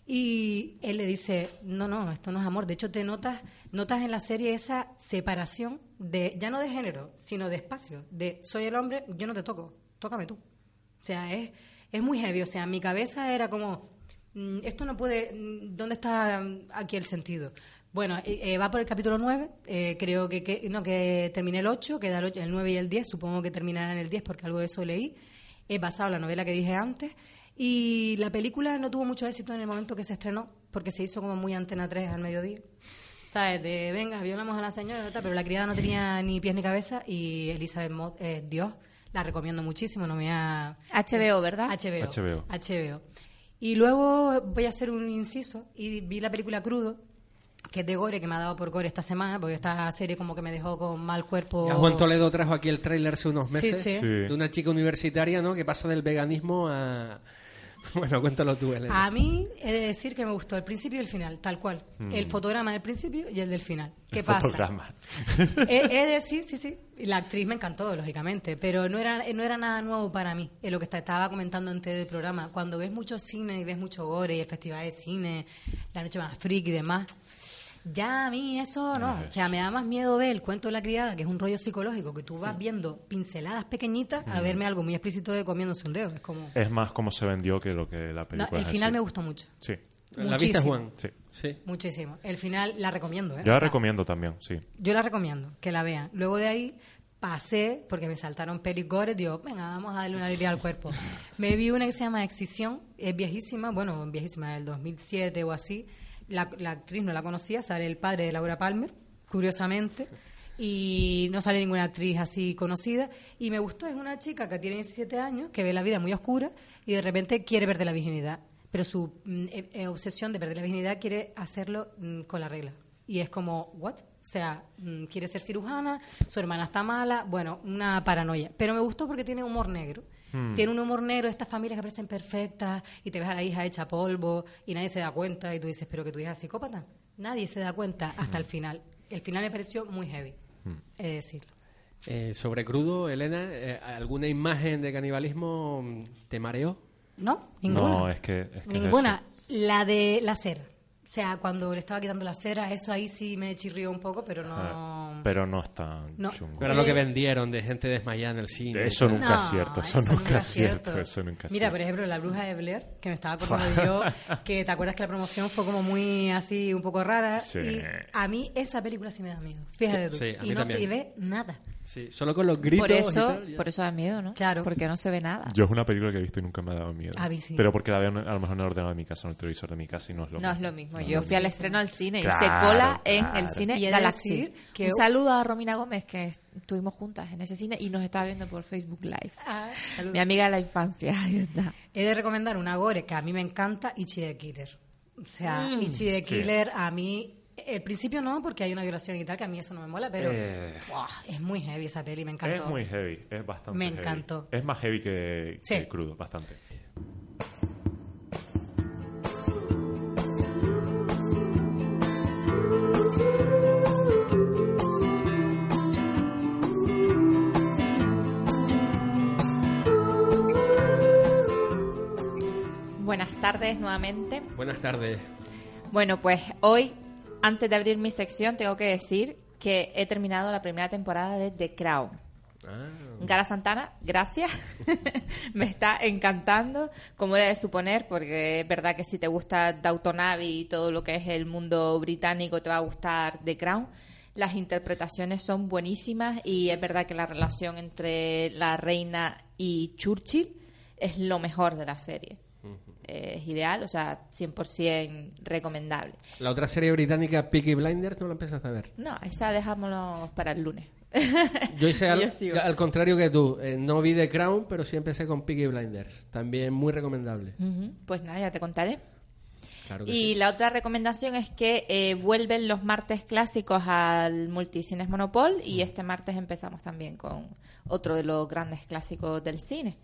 [SPEAKER 19] y él le dice, no, no, esto no es amor. De hecho, te notas, notas en la serie esa separación de, ya no de género, sino de espacio. De soy el hombre, yo no te toco, tócame tú. O sea, es, es muy heavy. O sea, mi cabeza era como, mm, esto no puede, mm, ¿dónde está mm, aquí el sentido? Bueno, eh, va por el capítulo 9, eh, creo que, que- no, que terminé el 8, queda el, 8, el 9 y el 10, supongo que terminará en el 10 porque algo de eso leí. Es basado en la novela que dije antes. Y la película no tuvo mucho éxito en el momento que se estrenó, porque se hizo como muy antena 3 al mediodía. ¿Sabes? De, venga, violamos a la señora, pero la criada no tenía ni pies ni cabeza y Elizabeth Moss, eh, Dios, la recomiendo muchísimo, no me ha...
[SPEAKER 4] HBO, ¿verdad?
[SPEAKER 19] HBO.
[SPEAKER 5] HBO.
[SPEAKER 19] HBO. Y luego voy a hacer un inciso y vi la película Crudo, que es de Gore, que me ha dado por Gore esta semana, porque esta serie como que me dejó con mal cuerpo.
[SPEAKER 1] Ya Juan Toledo trajo aquí el tráiler hace unos meses
[SPEAKER 19] sí. Sí.
[SPEAKER 1] de una chica universitaria, ¿no? Que pasa del veganismo a... Bueno, cuéntalo tú, Elena.
[SPEAKER 19] A mí he de decir que me gustó el principio y el final, tal cual.
[SPEAKER 1] Mm.
[SPEAKER 19] El fotograma del principio y el del final. ¿Qué
[SPEAKER 5] El
[SPEAKER 19] pasa?
[SPEAKER 5] fotograma.
[SPEAKER 19] he, he de decir, sí, sí. y La actriz me encantó, lógicamente, pero no era, no era nada nuevo para mí. Es lo que estaba comentando antes del programa. Cuando ves mucho cine y ves mucho gore y el festival de cine, la noche más freak y demás, ya a mí eso no. O sea, me da más miedo ver el cuento de la criada, que es un rollo psicológico, que tú vas viendo pinceladas pequeñitas, a verme algo muy explícito de comiéndose un dedo. Es como.
[SPEAKER 5] Es más como se vendió que lo que la
[SPEAKER 19] No,
[SPEAKER 5] película
[SPEAKER 19] el
[SPEAKER 5] es
[SPEAKER 19] final
[SPEAKER 5] así.
[SPEAKER 19] me gustó mucho.
[SPEAKER 5] Sí.
[SPEAKER 1] ¿La viste,
[SPEAKER 19] Muchísimo.
[SPEAKER 1] Juan?
[SPEAKER 5] Sí.
[SPEAKER 1] Sí.
[SPEAKER 19] Muchísimo. El final la recomiendo, ¿eh?
[SPEAKER 5] Yo
[SPEAKER 19] O
[SPEAKER 5] la
[SPEAKER 19] sea,
[SPEAKER 5] recomiendo también, sí.
[SPEAKER 19] Yo la recomiendo, que la vean. Luego de ahí pasé, porque me saltaron pelis gore, digo, venga, vamos a darle una alegría al cuerpo. Me vi una que se llama Excisión, es viejísima, bueno, viejísima, del 2007 o así. La, la actriz no la conocía, sale el padre de Laura Palmer, curiosamente, y no sale ninguna actriz así conocida. Y me gustó, es una chica que tiene 17 años, que ve la vida muy oscura y de repente quiere perder la virginidad. Pero su mm, eh, eh, obsesión de perder la virginidad quiere hacerlo mm, con la regla. Y es como, ¿what? O sea, mm, quiere ser cirujana, su hermana está mala, bueno, una paranoia. Pero me gustó porque tiene humor negro.
[SPEAKER 22] Hmm.
[SPEAKER 19] Tiene un humor negro, estas familias que parecen perfectas y te ves a la hija hecha polvo y nadie se da cuenta y tú dices, pero que tu hija es psicópata. Nadie se da cuenta hasta el final. El final me pareció muy heavy, he de decirlo.
[SPEAKER 1] Eh, sobre crudo, Elena, eh, ¿alguna imagen de canibalismo te mareó?
[SPEAKER 19] No, ninguna.
[SPEAKER 5] No, es que, es que es
[SPEAKER 19] Ninguna. La de la cera. O sea, cuando le estaba quitando la cera, eso ahí sí me chirrió un poco, pero no...
[SPEAKER 5] Ah, pero no es tan
[SPEAKER 19] No.
[SPEAKER 5] chungo.
[SPEAKER 1] Pero lo que
[SPEAKER 19] Eh,
[SPEAKER 1] vendieron de gente desmayada en el cine.
[SPEAKER 5] Eso
[SPEAKER 1] y tal.
[SPEAKER 5] nunca es cierto, eso, nunca es cierto,
[SPEAKER 19] cierto.
[SPEAKER 5] eso nunca es
[SPEAKER 19] Mira,
[SPEAKER 5] cierto.
[SPEAKER 19] por ejemplo, La Bruja de Blair, que me estaba acordando yo, que te acuerdas que la promoción fue como muy así, un poco rara.
[SPEAKER 1] Sí.
[SPEAKER 19] Y a mí esa película sí me da miedo. Fíjate tú.
[SPEAKER 1] Sí, a
[SPEAKER 19] y no
[SPEAKER 1] también.
[SPEAKER 19] se ve nada.
[SPEAKER 1] Sí, solo con los gritos.
[SPEAKER 4] Por
[SPEAKER 1] y
[SPEAKER 4] eso,
[SPEAKER 1] tal, ya.
[SPEAKER 4] por eso da miedo, ¿no?
[SPEAKER 19] Claro.
[SPEAKER 4] Porque no se ve nada.
[SPEAKER 5] Yo es una película que he visto y nunca me ha dado miedo.
[SPEAKER 19] A mí sí.
[SPEAKER 5] Pero porque la veo a lo mejor en el ordenador de mi casa, en el televisor de mi casa y no es lo
[SPEAKER 4] No
[SPEAKER 5] mismo.
[SPEAKER 4] es lo mismo. Yo fui al estreno al cine y se
[SPEAKER 5] Claro,
[SPEAKER 4] cola en
[SPEAKER 5] claro.
[SPEAKER 4] el cine
[SPEAKER 19] de
[SPEAKER 4] Galaxy.
[SPEAKER 19] que-
[SPEAKER 4] Un saludo a Romina Gómez, que estuvimos juntas en ese cine y nos estaba viendo por Facebook Live.
[SPEAKER 19] Ah.
[SPEAKER 4] Mi amiga de la infancia. Ahí está.
[SPEAKER 19] He de recomendar una gore que a mí me encanta, Ichi the Killer. O sea,
[SPEAKER 4] Mm.
[SPEAKER 19] Ichi
[SPEAKER 5] Sí.
[SPEAKER 19] Killer a mí... El principio no, porque hay una violación y tal, que a mí eso no me mola, pero
[SPEAKER 5] Eh.
[SPEAKER 19] es muy heavy esa peli, me encantó.
[SPEAKER 5] Es muy heavy, es bastante
[SPEAKER 19] Me
[SPEAKER 5] heavy.
[SPEAKER 19] encantó.
[SPEAKER 5] Es más heavy que,
[SPEAKER 19] Sí.
[SPEAKER 5] que crudo, bastante.
[SPEAKER 4] Buenas tardes nuevamente.
[SPEAKER 1] Buenas tardes.
[SPEAKER 4] Bueno, pues hoy, antes de abrir mi sección, tengo que decir que he terminado la primera temporada de The Crown.
[SPEAKER 1] Ah.
[SPEAKER 4] Gara Santana, gracias. Me está encantando, como era de suponer, porque es verdad que si te gusta Downton Abbey y todo lo que es el mundo británico, te va a gustar The Crown. Las interpretaciones son buenísimas y es verdad que la relación entre la reina y Churchill es lo mejor de la serie. Es ideal, o sea, 100% recomendable.
[SPEAKER 1] La otra serie británica, Peaky Blinders, no la empezaste a ver.
[SPEAKER 4] No, esa dejámoslo para el lunes.
[SPEAKER 1] Yo hice al,
[SPEAKER 4] Yo
[SPEAKER 1] al contrario que tú. Eh, no vi The Crown, pero sí empecé con Peaky Blinders. También muy recomendable.
[SPEAKER 4] Ujú, Pues nada, ya te contaré.
[SPEAKER 1] Claro
[SPEAKER 4] Y
[SPEAKER 1] sí.
[SPEAKER 4] la otra recomendación es que eh, vuelven los martes clásicos al Multicines Monopol
[SPEAKER 1] Mm.
[SPEAKER 4] y este martes empezamos también con otro de los grandes clásicos del cine.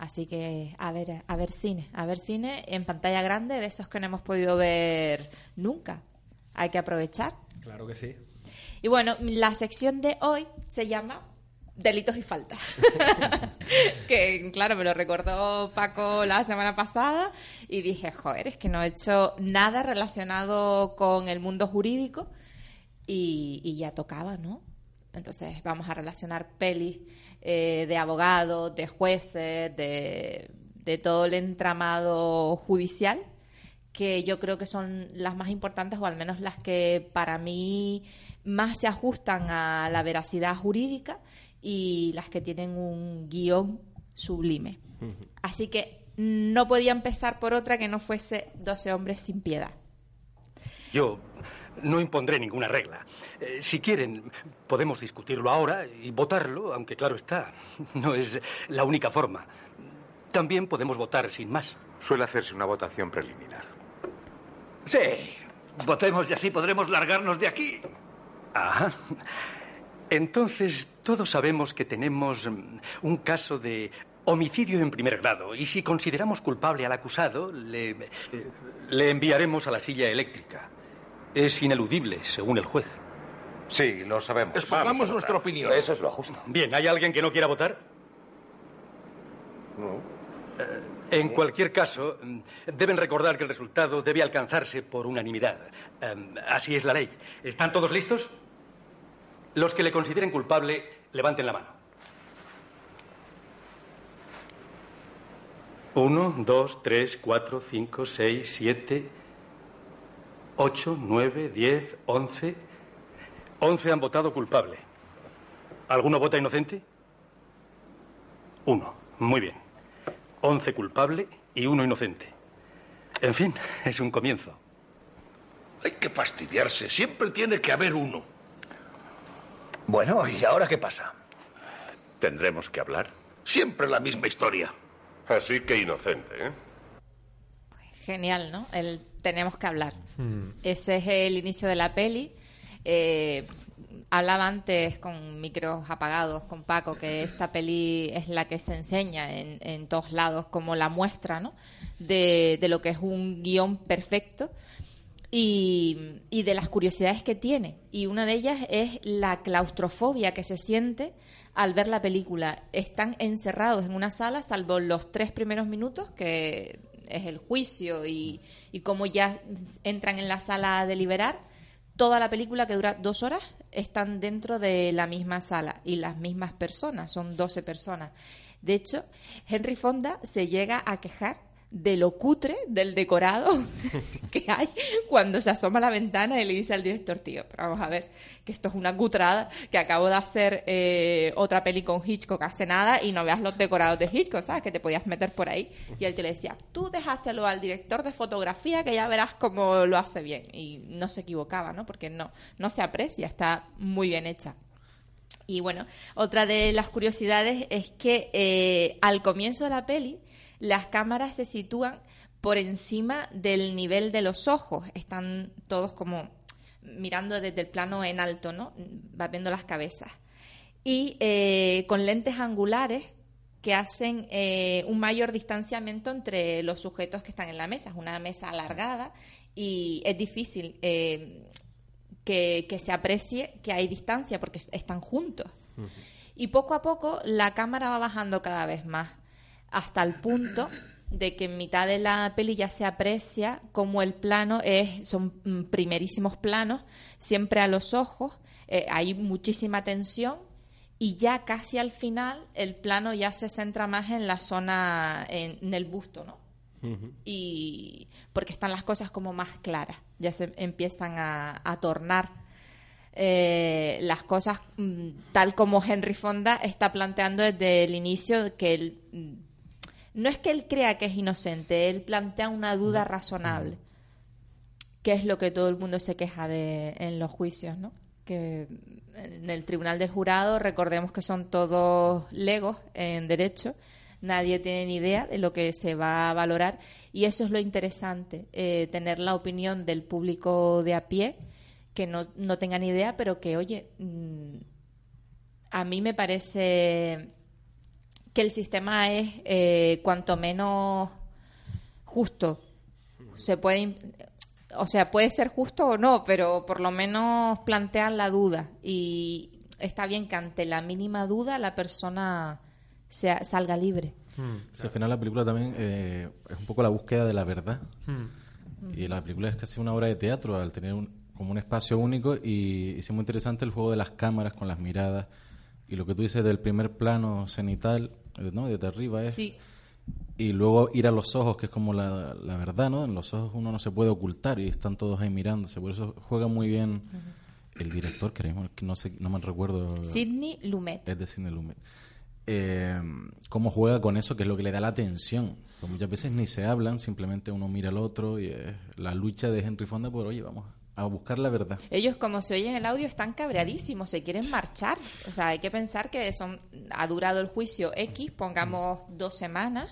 [SPEAKER 4] Así que a ver, a ver cine, a ver cine en pantalla grande de esos que no hemos podido ver nunca. Hay que aprovechar.
[SPEAKER 1] Claro que sí.
[SPEAKER 4] Y bueno, la sección de hoy se llama Delitos y Faltas. que claro, me lo recordó Paco la semana pasada y dije, joder, es que no he hecho nada relacionado con el mundo jurídico y, y ya tocaba, ¿no? Entonces vamos a relacionar pelis eh, de abogados, de jueces, de, de todo el entramado judicial que yo creo que son las más importantes o al menos las que para mí más se ajustan a la veracidad jurídica y las que tienen un guion sublime. Así que no podía empezar por otra que no fuese 12 hombres sin piedad.
[SPEAKER 16] Yo no impondré ninguna regla. Eh, si quieren, podemos discutirlo ahora y votarlo, aunque claro está, no es la única forma. También podemos votar sin más.
[SPEAKER 22] Suele hacerse una votación preliminar.
[SPEAKER 16] Sí, votemos y así podremos largarnos de aquí. Ajá. Entonces, todos sabemos que tenemos mm, un caso de homicidio en primer grado y si consideramos culpable al acusado, le, eh, le enviaremos a la silla eléctrica. Es ineludible, según el juez.
[SPEAKER 22] Sí, lo sabemos.
[SPEAKER 16] Expongamos nuestra opinión. Eso
[SPEAKER 22] es lo justo.
[SPEAKER 16] Bien, ¿hay alguien que no quiera votar?
[SPEAKER 22] No.
[SPEAKER 16] En cualquier caso, mm, deben recordar que el resultado debe alcanzarse por unanimidad. Em, Así es la ley. ¿Están todos listos? Los que le consideren culpable, levanten la mano. Uno, dos, tres, cuatro, cinco, seis, siete, ocho, nueve, diez, once. Once han votado culpable. ¿Alguno vota inocente? Uno. Muy bien. Once culpable y uno inocente. En fin, es un comienzo.
[SPEAKER 23] Hay que fastidiarse. Siempre tiene que haber uno. Bueno, ¿y ahora qué pasa?
[SPEAKER 22] Tendremos que hablar.
[SPEAKER 23] Siempre la misma historia.
[SPEAKER 22] Así que inocente, ¿eh?
[SPEAKER 4] Genial, ¿no? El tenemos que hablar. Ese es el inicio de la peli. Eh, hablaba antes con micros apagados con Paco que esta peli es la que se enseña en, en todos lados como la muestra ¿no? de, de lo que es un guion perfecto y, y de las curiosidades que tiene. Y una de ellas es la claustrofobia que se siente al ver la película. Están encerrados en una sala, salvo los tres primeros minutos, que es el juicio y, y cómo ya entran en la sala a deliberar. Toda la película, que dura dos horas, están dentro de la misma sala y las mismas personas, son 12 personas. De hecho, Henry Fonda se llega a quejar de lo cutre del decorado que hay cuando se asoma a la ventana y le dice al director, tío, pero vamos a ver, que esto es una cutrada, que acabo de hacer eh, otra peli con Hitchcock hace nada y no veas los decorados de Hitchcock, ¿sabes? Que te podías meter por ahí. Y él te le decía, tú déjaselo al director de fotografía que ya verás cómo lo hace bien. Y no se equivocaba, ¿no? Porque no, no se aprecia, está muy bien hecha. Y bueno, otra de las curiosidades es que eh, al comienzo de la peli las cámaras se sitúan por encima del nivel de los ojos. Están todos como mirando desde el plano en alto, ¿no? Va viendo las cabezas. Y eh, con lentes angulares que hacen eh, un mayor distanciamiento entre los sujetos que están en la mesa. Es una mesa alargada y es difícil eh, que, que, se aprecie que hay distancia porque están juntos. Uh -huh. Y poco a poco la cámara va bajando cada vez más hasta el punto de que en mitad de la peli ya se aprecia como el plano es son primerísimos planos siempre a los ojos eh, hay muchísima tensión y ya casi al final el plano ya se centra más en la zona en, en el busto no uh -huh. y porque están las cosas como más claras ya se empiezan a, a tornar eh, las cosas mm, tal como Henry Fonda está planteando desde el inicio que el no es que él crea que es inocente, él plantea una duda razonable, que es lo que todo el mundo se queja de en los juicios, ¿no? Que en el tribunal del jurado recordemos que son todos legos en derecho, nadie tiene ni idea de lo que se va a valorar y eso es lo interesante, eh, tener la opinión del público de a pie que no, no tenga ni idea, pero que, oye, mmm, a mí me parece que el sistema es eh, cuanto menos justo. Se puede, o sea, puede ser justo o no, pero por lo menos plantean la duda y está bien que ante la mínima duda la persona sea, salga libre.
[SPEAKER 7] Hmm. Sí, al final la película también eh, es un poco la búsqueda de la verdad. Hmm. Y la película es casi una obra de teatro al tener un, como un espacio único y, y es muy interesante el juego de las cámaras con las miradas y lo que tú dices del primer plano cenital ¿no? Desde arriba es.
[SPEAKER 4] Sí.
[SPEAKER 7] Y luego ir a los ojos, que es como la, la, verdad, ¿no? En los ojos uno no se puede ocultar y están todos ahí mirándose. Por eso juega muy bien uh -huh. el director, que no, sé, no me recuerdo.
[SPEAKER 4] Sidney Lumet.
[SPEAKER 7] Es de Sidney Lumet. Eh, cómo juega con eso, que es lo que le da la atención. Pues muchas veces ni se hablan, simplemente uno mira al otro y es la lucha de Henry Fonda por, oye, vamos a buscar la verdad.
[SPEAKER 4] Ellos, como se oye en el audio, están cabreadísimos, se quieren marchar. O sea, hay que pensar que son, ha durado el juicio X, pongamos dos semanas,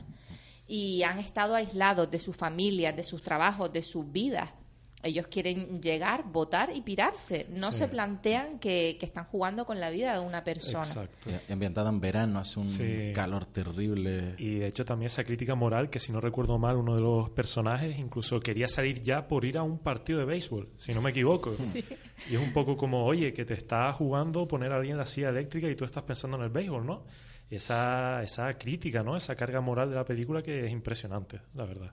[SPEAKER 4] y han estado aislados de sus familias, de sus trabajos, de sus vidas. Ellos quieren llegar, votar y pirarse. No sí. se plantean que, que, están jugando con la vida de una persona.
[SPEAKER 7] Exacto. Y ambientada en verano, hace un sí. calor terrible.
[SPEAKER 5] Y de hecho también esa crítica moral, que si no recuerdo mal, uno de los personajes incluso quería salir ya por ir a un partido de béisbol, si no me equivoco. Sí. Y es un poco como, oye, que te está jugando poner a alguien en la silla eléctrica y tú estás pensando en el béisbol, ¿no? Esa, esa crítica, ¿no? Esa carga moral de la película que es impresionante, la verdad.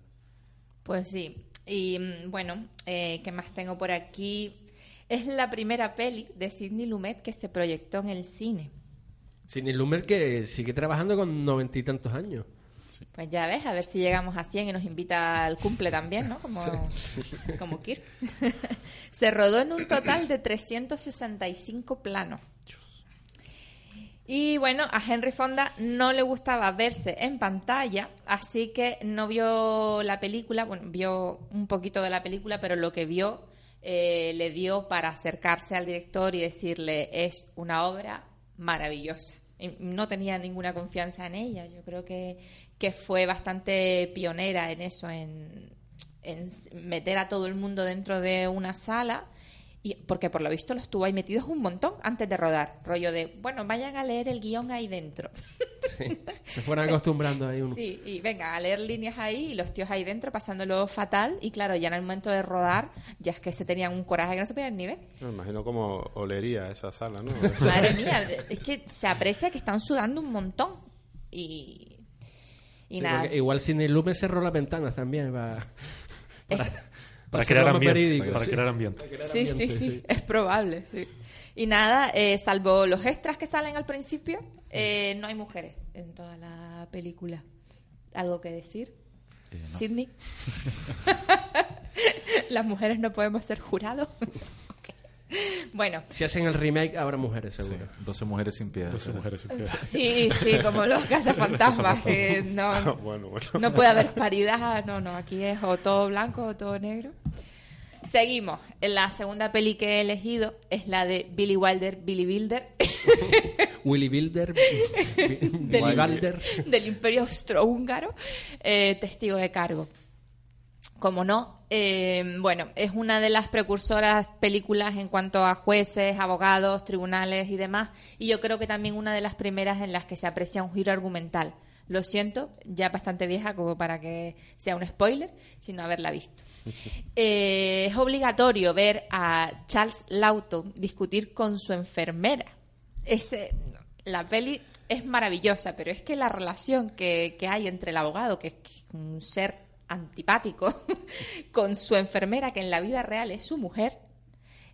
[SPEAKER 4] Pues sí, y bueno, eh, ¿qué más tengo por aquí? Es la primera peli de Sidney Lumet que se proyectó en el cine.
[SPEAKER 1] Sidney Lumet que sigue trabajando con noventa y tantos años.
[SPEAKER 4] Sí. Pues ya ves, a ver si llegamos a 100 y nos invita al cumple también, ¿no? Como, sí. como Kirk. se rodó en un total de 365 planos. Y bueno, a Henry Fonda no le gustaba verse en pantalla, así que no vio la película, bueno, vio un poquito de la película, pero lo que vio eh, le dio para acercarse al director y decirle, es una obra maravillosa. Y no tenía ninguna confianza en ella, yo creo que, que fue bastante pionera en eso, en, en meter a todo el mundo dentro de una sala Y porque por lo visto los tuvo ahí metidos un montón antes de rodar. Rollo de, bueno, vayan a leer el guion ahí dentro.
[SPEAKER 1] Sí, se fueron acostumbrando ahí uno.
[SPEAKER 4] Sí, y venga, a leer líneas ahí y los tíos ahí dentro pasándolo fatal. Y claro, ya en el momento de rodar, ya es que se tenían un coraje que no se podían ni ver.
[SPEAKER 24] Me imagino como olería esa sala, ¿no?
[SPEAKER 4] Madre mía, es que se aprecia que están sudando un montón. Y, y
[SPEAKER 1] Sí,
[SPEAKER 4] nada.
[SPEAKER 1] igual Sidney Lumet cerró las ventanas también para, para,
[SPEAKER 5] Para crear ambiente, para
[SPEAKER 1] sí.
[SPEAKER 5] crear ambiente.
[SPEAKER 1] Para crear
[SPEAKER 4] Sí, sí, sí, es probable, sí. Y nada, eh, salvo los extras que salen al principio, eh, no hay mujeres en toda la película. ¿Algo que decir?
[SPEAKER 25] no.
[SPEAKER 4] Sidney. Las mujeres no podemos ser jurados. Bueno,
[SPEAKER 1] Si hacen el remake, habrá mujeres, seguro.
[SPEAKER 25] 12 mujeres sin piedad.
[SPEAKER 5] 12 mujeres sin piedad.
[SPEAKER 4] sí, sí, como los cazafantasmas, que no,
[SPEAKER 24] Bueno, bueno.
[SPEAKER 4] no puede haber paridad, no, no, aquí es o todo blanco o todo negro. Seguimos. La segunda peli que he elegido es la de Billy Wilder, Billy Wilder,
[SPEAKER 1] Willy Builder, Billy Wilder.
[SPEAKER 4] del Imperio Austrohúngaro, eh, testigo de cargo. Como no, eh, bueno, es una de las precursoras películas en cuanto a jueces, abogados, tribunales y demás, y yo creo que también una de las primeras en las que se aprecia un giro argumental. Lo siento, ya bastante vieja como para que sea un spoiler, sino haberla visto. Eh, es obligatorio ver a Charles Lawton discutir con su enfermera. Ese, la peli es maravillosa, pero es que la relación que, que hay entre el abogado, que es un ser antipático, con su enfermera, que en la vida real es su mujer,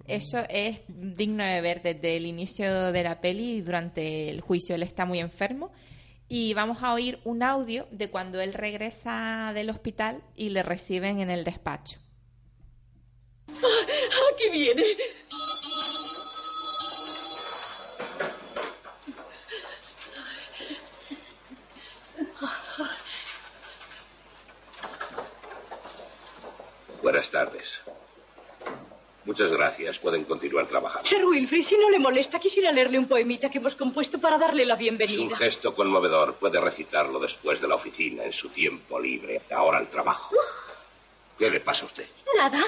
[SPEAKER 4] eso es digno de ver desde el inicio de la peli y durante el juicio. Él está muy enfermo y vamos a oír un audio de cuando él regresa del hospital y le reciben en el despacho.
[SPEAKER 26] Aquí viene.
[SPEAKER 27] Buenas tardes. Muchas gracias. Pueden continuar trabajando.
[SPEAKER 26] Sir Wilfrid, si no le molesta, quisiera leerle un poemita que hemos compuesto para darle la
[SPEAKER 27] Es un
[SPEAKER 26] bienvenida.
[SPEAKER 27] gesto conmovedor. Puede recitarlo después de la oficina, en su tiempo libre. Ahora al trabajo. ¿Qué le pasa a usted?
[SPEAKER 26] Nada,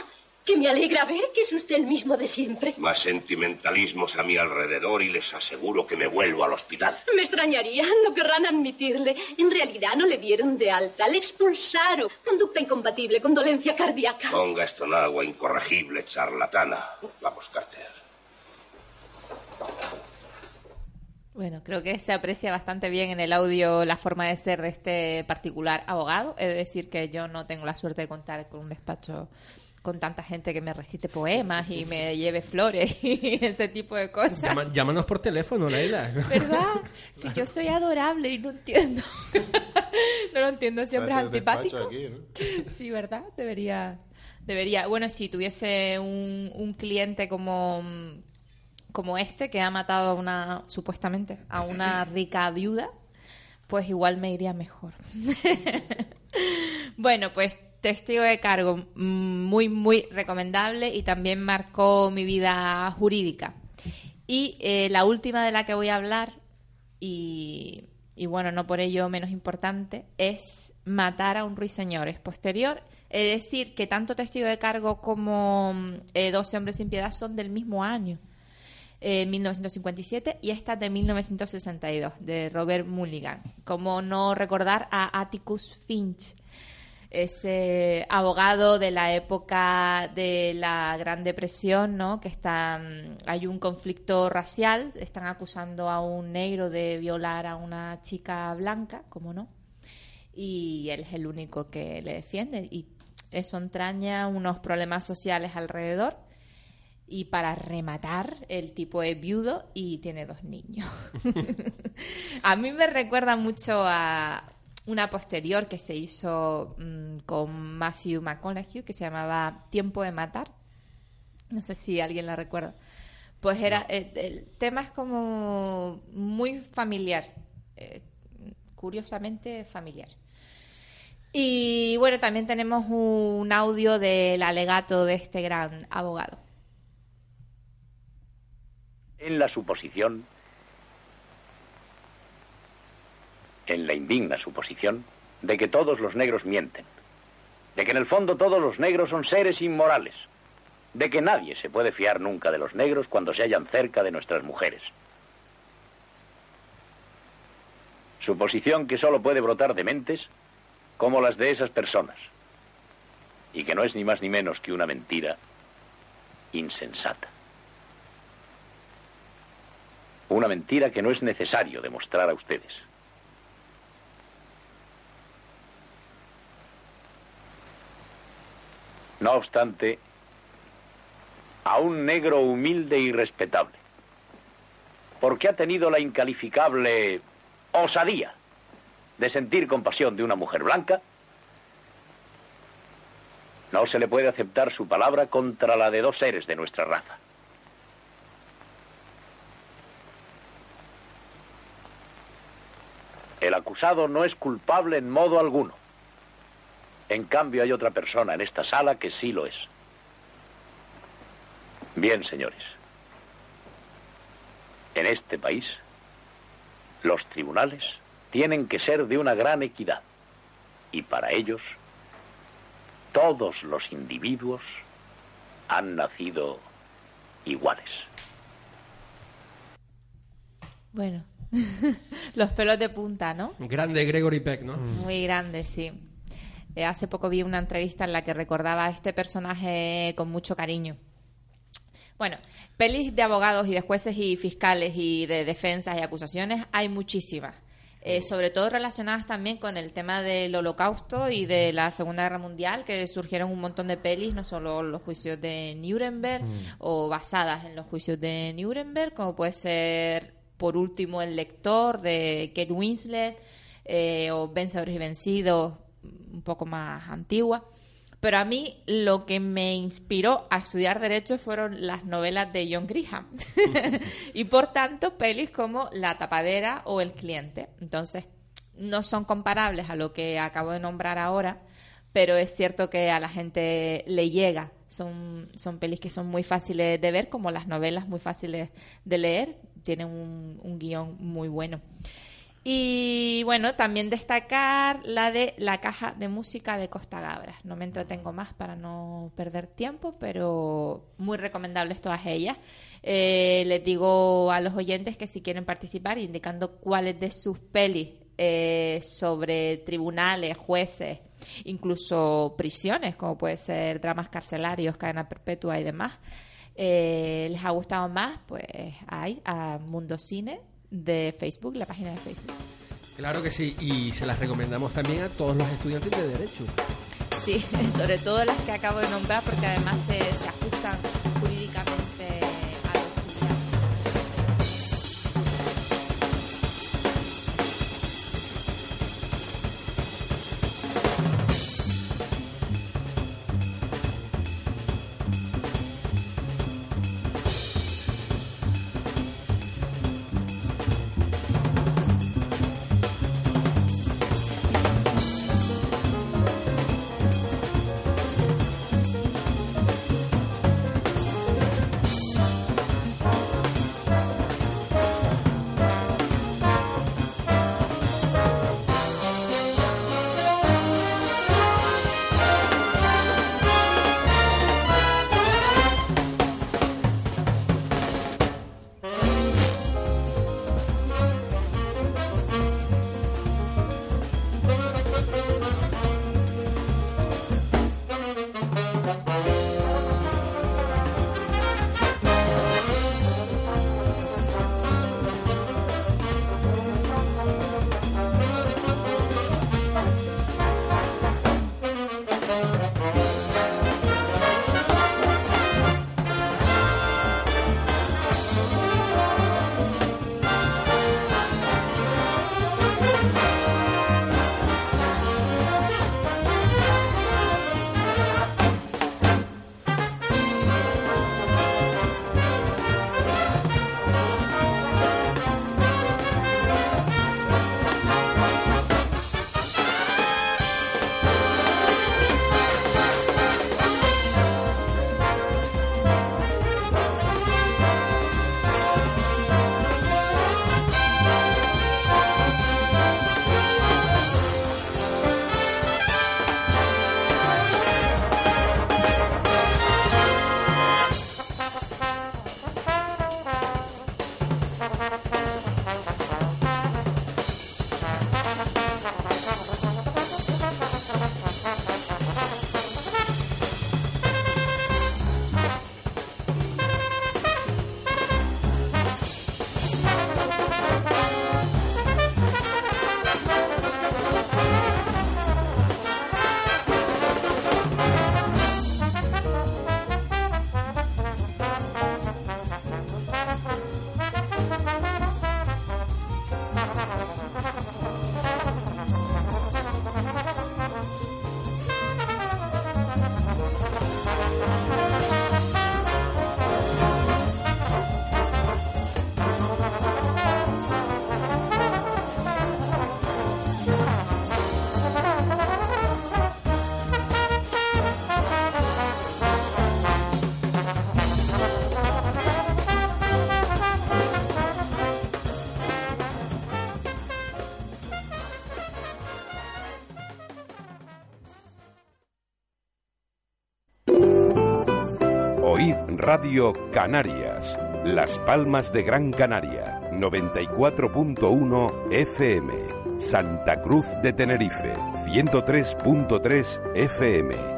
[SPEAKER 26] que me alegra ver que es usted el mismo de siempre.
[SPEAKER 27] Más sentimentalismos a mi alrededor y les aseguro que me vuelvo al hospital.
[SPEAKER 26] Me extrañaría, no querrán admitirle. En realidad no le dieron de alta, le expulsaron. Conducta incompatible con dolencia cardíaca.
[SPEAKER 27] Ponga esto en agua incorregible, charlatana. Vamos, Carter.
[SPEAKER 4] Bueno, creo que se aprecia bastante bien en el audio la forma de ser de este particular abogado. Es decir, que yo no tengo la suerte de contar con un despacho con tanta gente que me recite poemas y me lleve flores y ese tipo de cosas.
[SPEAKER 1] Llama- llámanos por teléfono, Leila.
[SPEAKER 4] ¿Verdad? Si yo soy adorable y no entiendo. no lo entiendo, siempre es antipático.
[SPEAKER 24] aquí,
[SPEAKER 4] Sí, ¿verdad? Debería. Debería. Bueno, si tuviese un, un cliente como, como este que ha matado a una, supuestamente, a una rica viuda, pues igual me iría mejor. bueno, pues testigo de cargo, mm, muy, muy recomendable y también marcó mi vida jurídica. Y eh, la última de la que voy a hablar, y, y bueno, no por ello menos importante, es Matar a un ruiseñor. Es posterior. Es decir, que tanto Testigo de Cargo como mm, eh, 12 hombres sin piedad son del mismo año. eh, 1957 y esta de 1962 de Robert Mulligan. Como no recordar a Atticus Finch, ese abogado de la época de la Gran Depresión, ¿no? Que está, mm, hay un conflicto racial, están acusando a un negro de violar a una chica blanca, como no, y él es el único que le defiende y eso entraña unos problemas sociales alrededor. Y para rematar, el tipo es viudo y tiene dos niños. a mí me recuerda mucho a una posterior que se hizo mm, con Matthew McConaughey que se llamaba Tiempo de Matar. No sé si alguien la recuerda. Pues era. eh, el tema es como muy familiar. eh, curiosamente familiar. Y bueno, también tenemos un audio del alegato de este gran abogado.
[SPEAKER 28] En la suposición, en la indigna suposición, de que todos los negros mienten, de que en el fondo todos los negros son seres inmorales, de que nadie se puede fiar nunca de los negros cuando se hallan cerca de nuestras mujeres. Suposición que solo puede brotar de mentes como las de esas personas, y que no es ni más ni menos que una mentira insensata. Una mentira que no es necesario demostrar a ustedes. No obstante, a un negro humilde y respetable, porque ha tenido la incalificable osadía de sentir compasión de una mujer blanca, no se le puede aceptar su palabra contra la de dos seres de nuestra raza. El acusado no es culpable en modo alguno. En cambio, hay otra persona en esta sala que sí lo es. Bien, señores. En este país, los tribunales tienen que ser de una gran equidad. Y para ellos, todos los individuos han nacido iguales.
[SPEAKER 4] Bueno, los pelos de punta, ¿no?
[SPEAKER 1] Grande Gregory Peck, ¿no?
[SPEAKER 4] Muy grande, sí. Eh, hace poco vi una entrevista en la que recordaba a este personaje con mucho cariño. Bueno, pelis de abogados y de jueces y fiscales y de defensas y acusaciones hay muchísimas. Eh, sobre todo relacionadas también con el tema del holocausto y de la Segunda Guerra Mundial, que surgieron un montón de pelis, no solo los juicios de Nuremberg o basadas en los juicios de Nuremberg, como puede ser, por último, El lector de Kate Winslet eh, o Vencedores y Vencidos, un poco más antigua. Pero a mí lo que me inspiró a estudiar Derecho fueron las novelas de John Grisham. y por tanto, pelis como La tapadera o El cliente. Entonces, no son comparables a lo que acabo de nombrar ahora, pero es cierto que a la gente le llega. Son, son pelis que son muy fáciles de ver, como las novelas muy fáciles de leer. Tienen un, un guion muy bueno. Y bueno, también destacar la de la caja de música de Costa Gabras. No me entretengo más para no perder tiempo, pero muy recomendables todas ellas. Eh, les digo a los oyentes que si quieren participar, indicando cuáles de sus pelis eh, sobre tribunales, jueces, incluso prisiones, como puede ser dramas carcelarios, cadena perpetua y demás, eh, les ha gustado más, pues hay a Mundo Cine de Facebook, la página de Facebook.
[SPEAKER 1] Claro que sí, y se las recomendamos también a todos los estudiantes de Derecho.
[SPEAKER 4] Sí, sobre todo las que acabo de nombrar, porque además se, se ajustan
[SPEAKER 29] Radio Canarias. Las Palmas de Gran Canaria. 94.1 FM. Santa Cruz de Tenerife. 103.3 FM.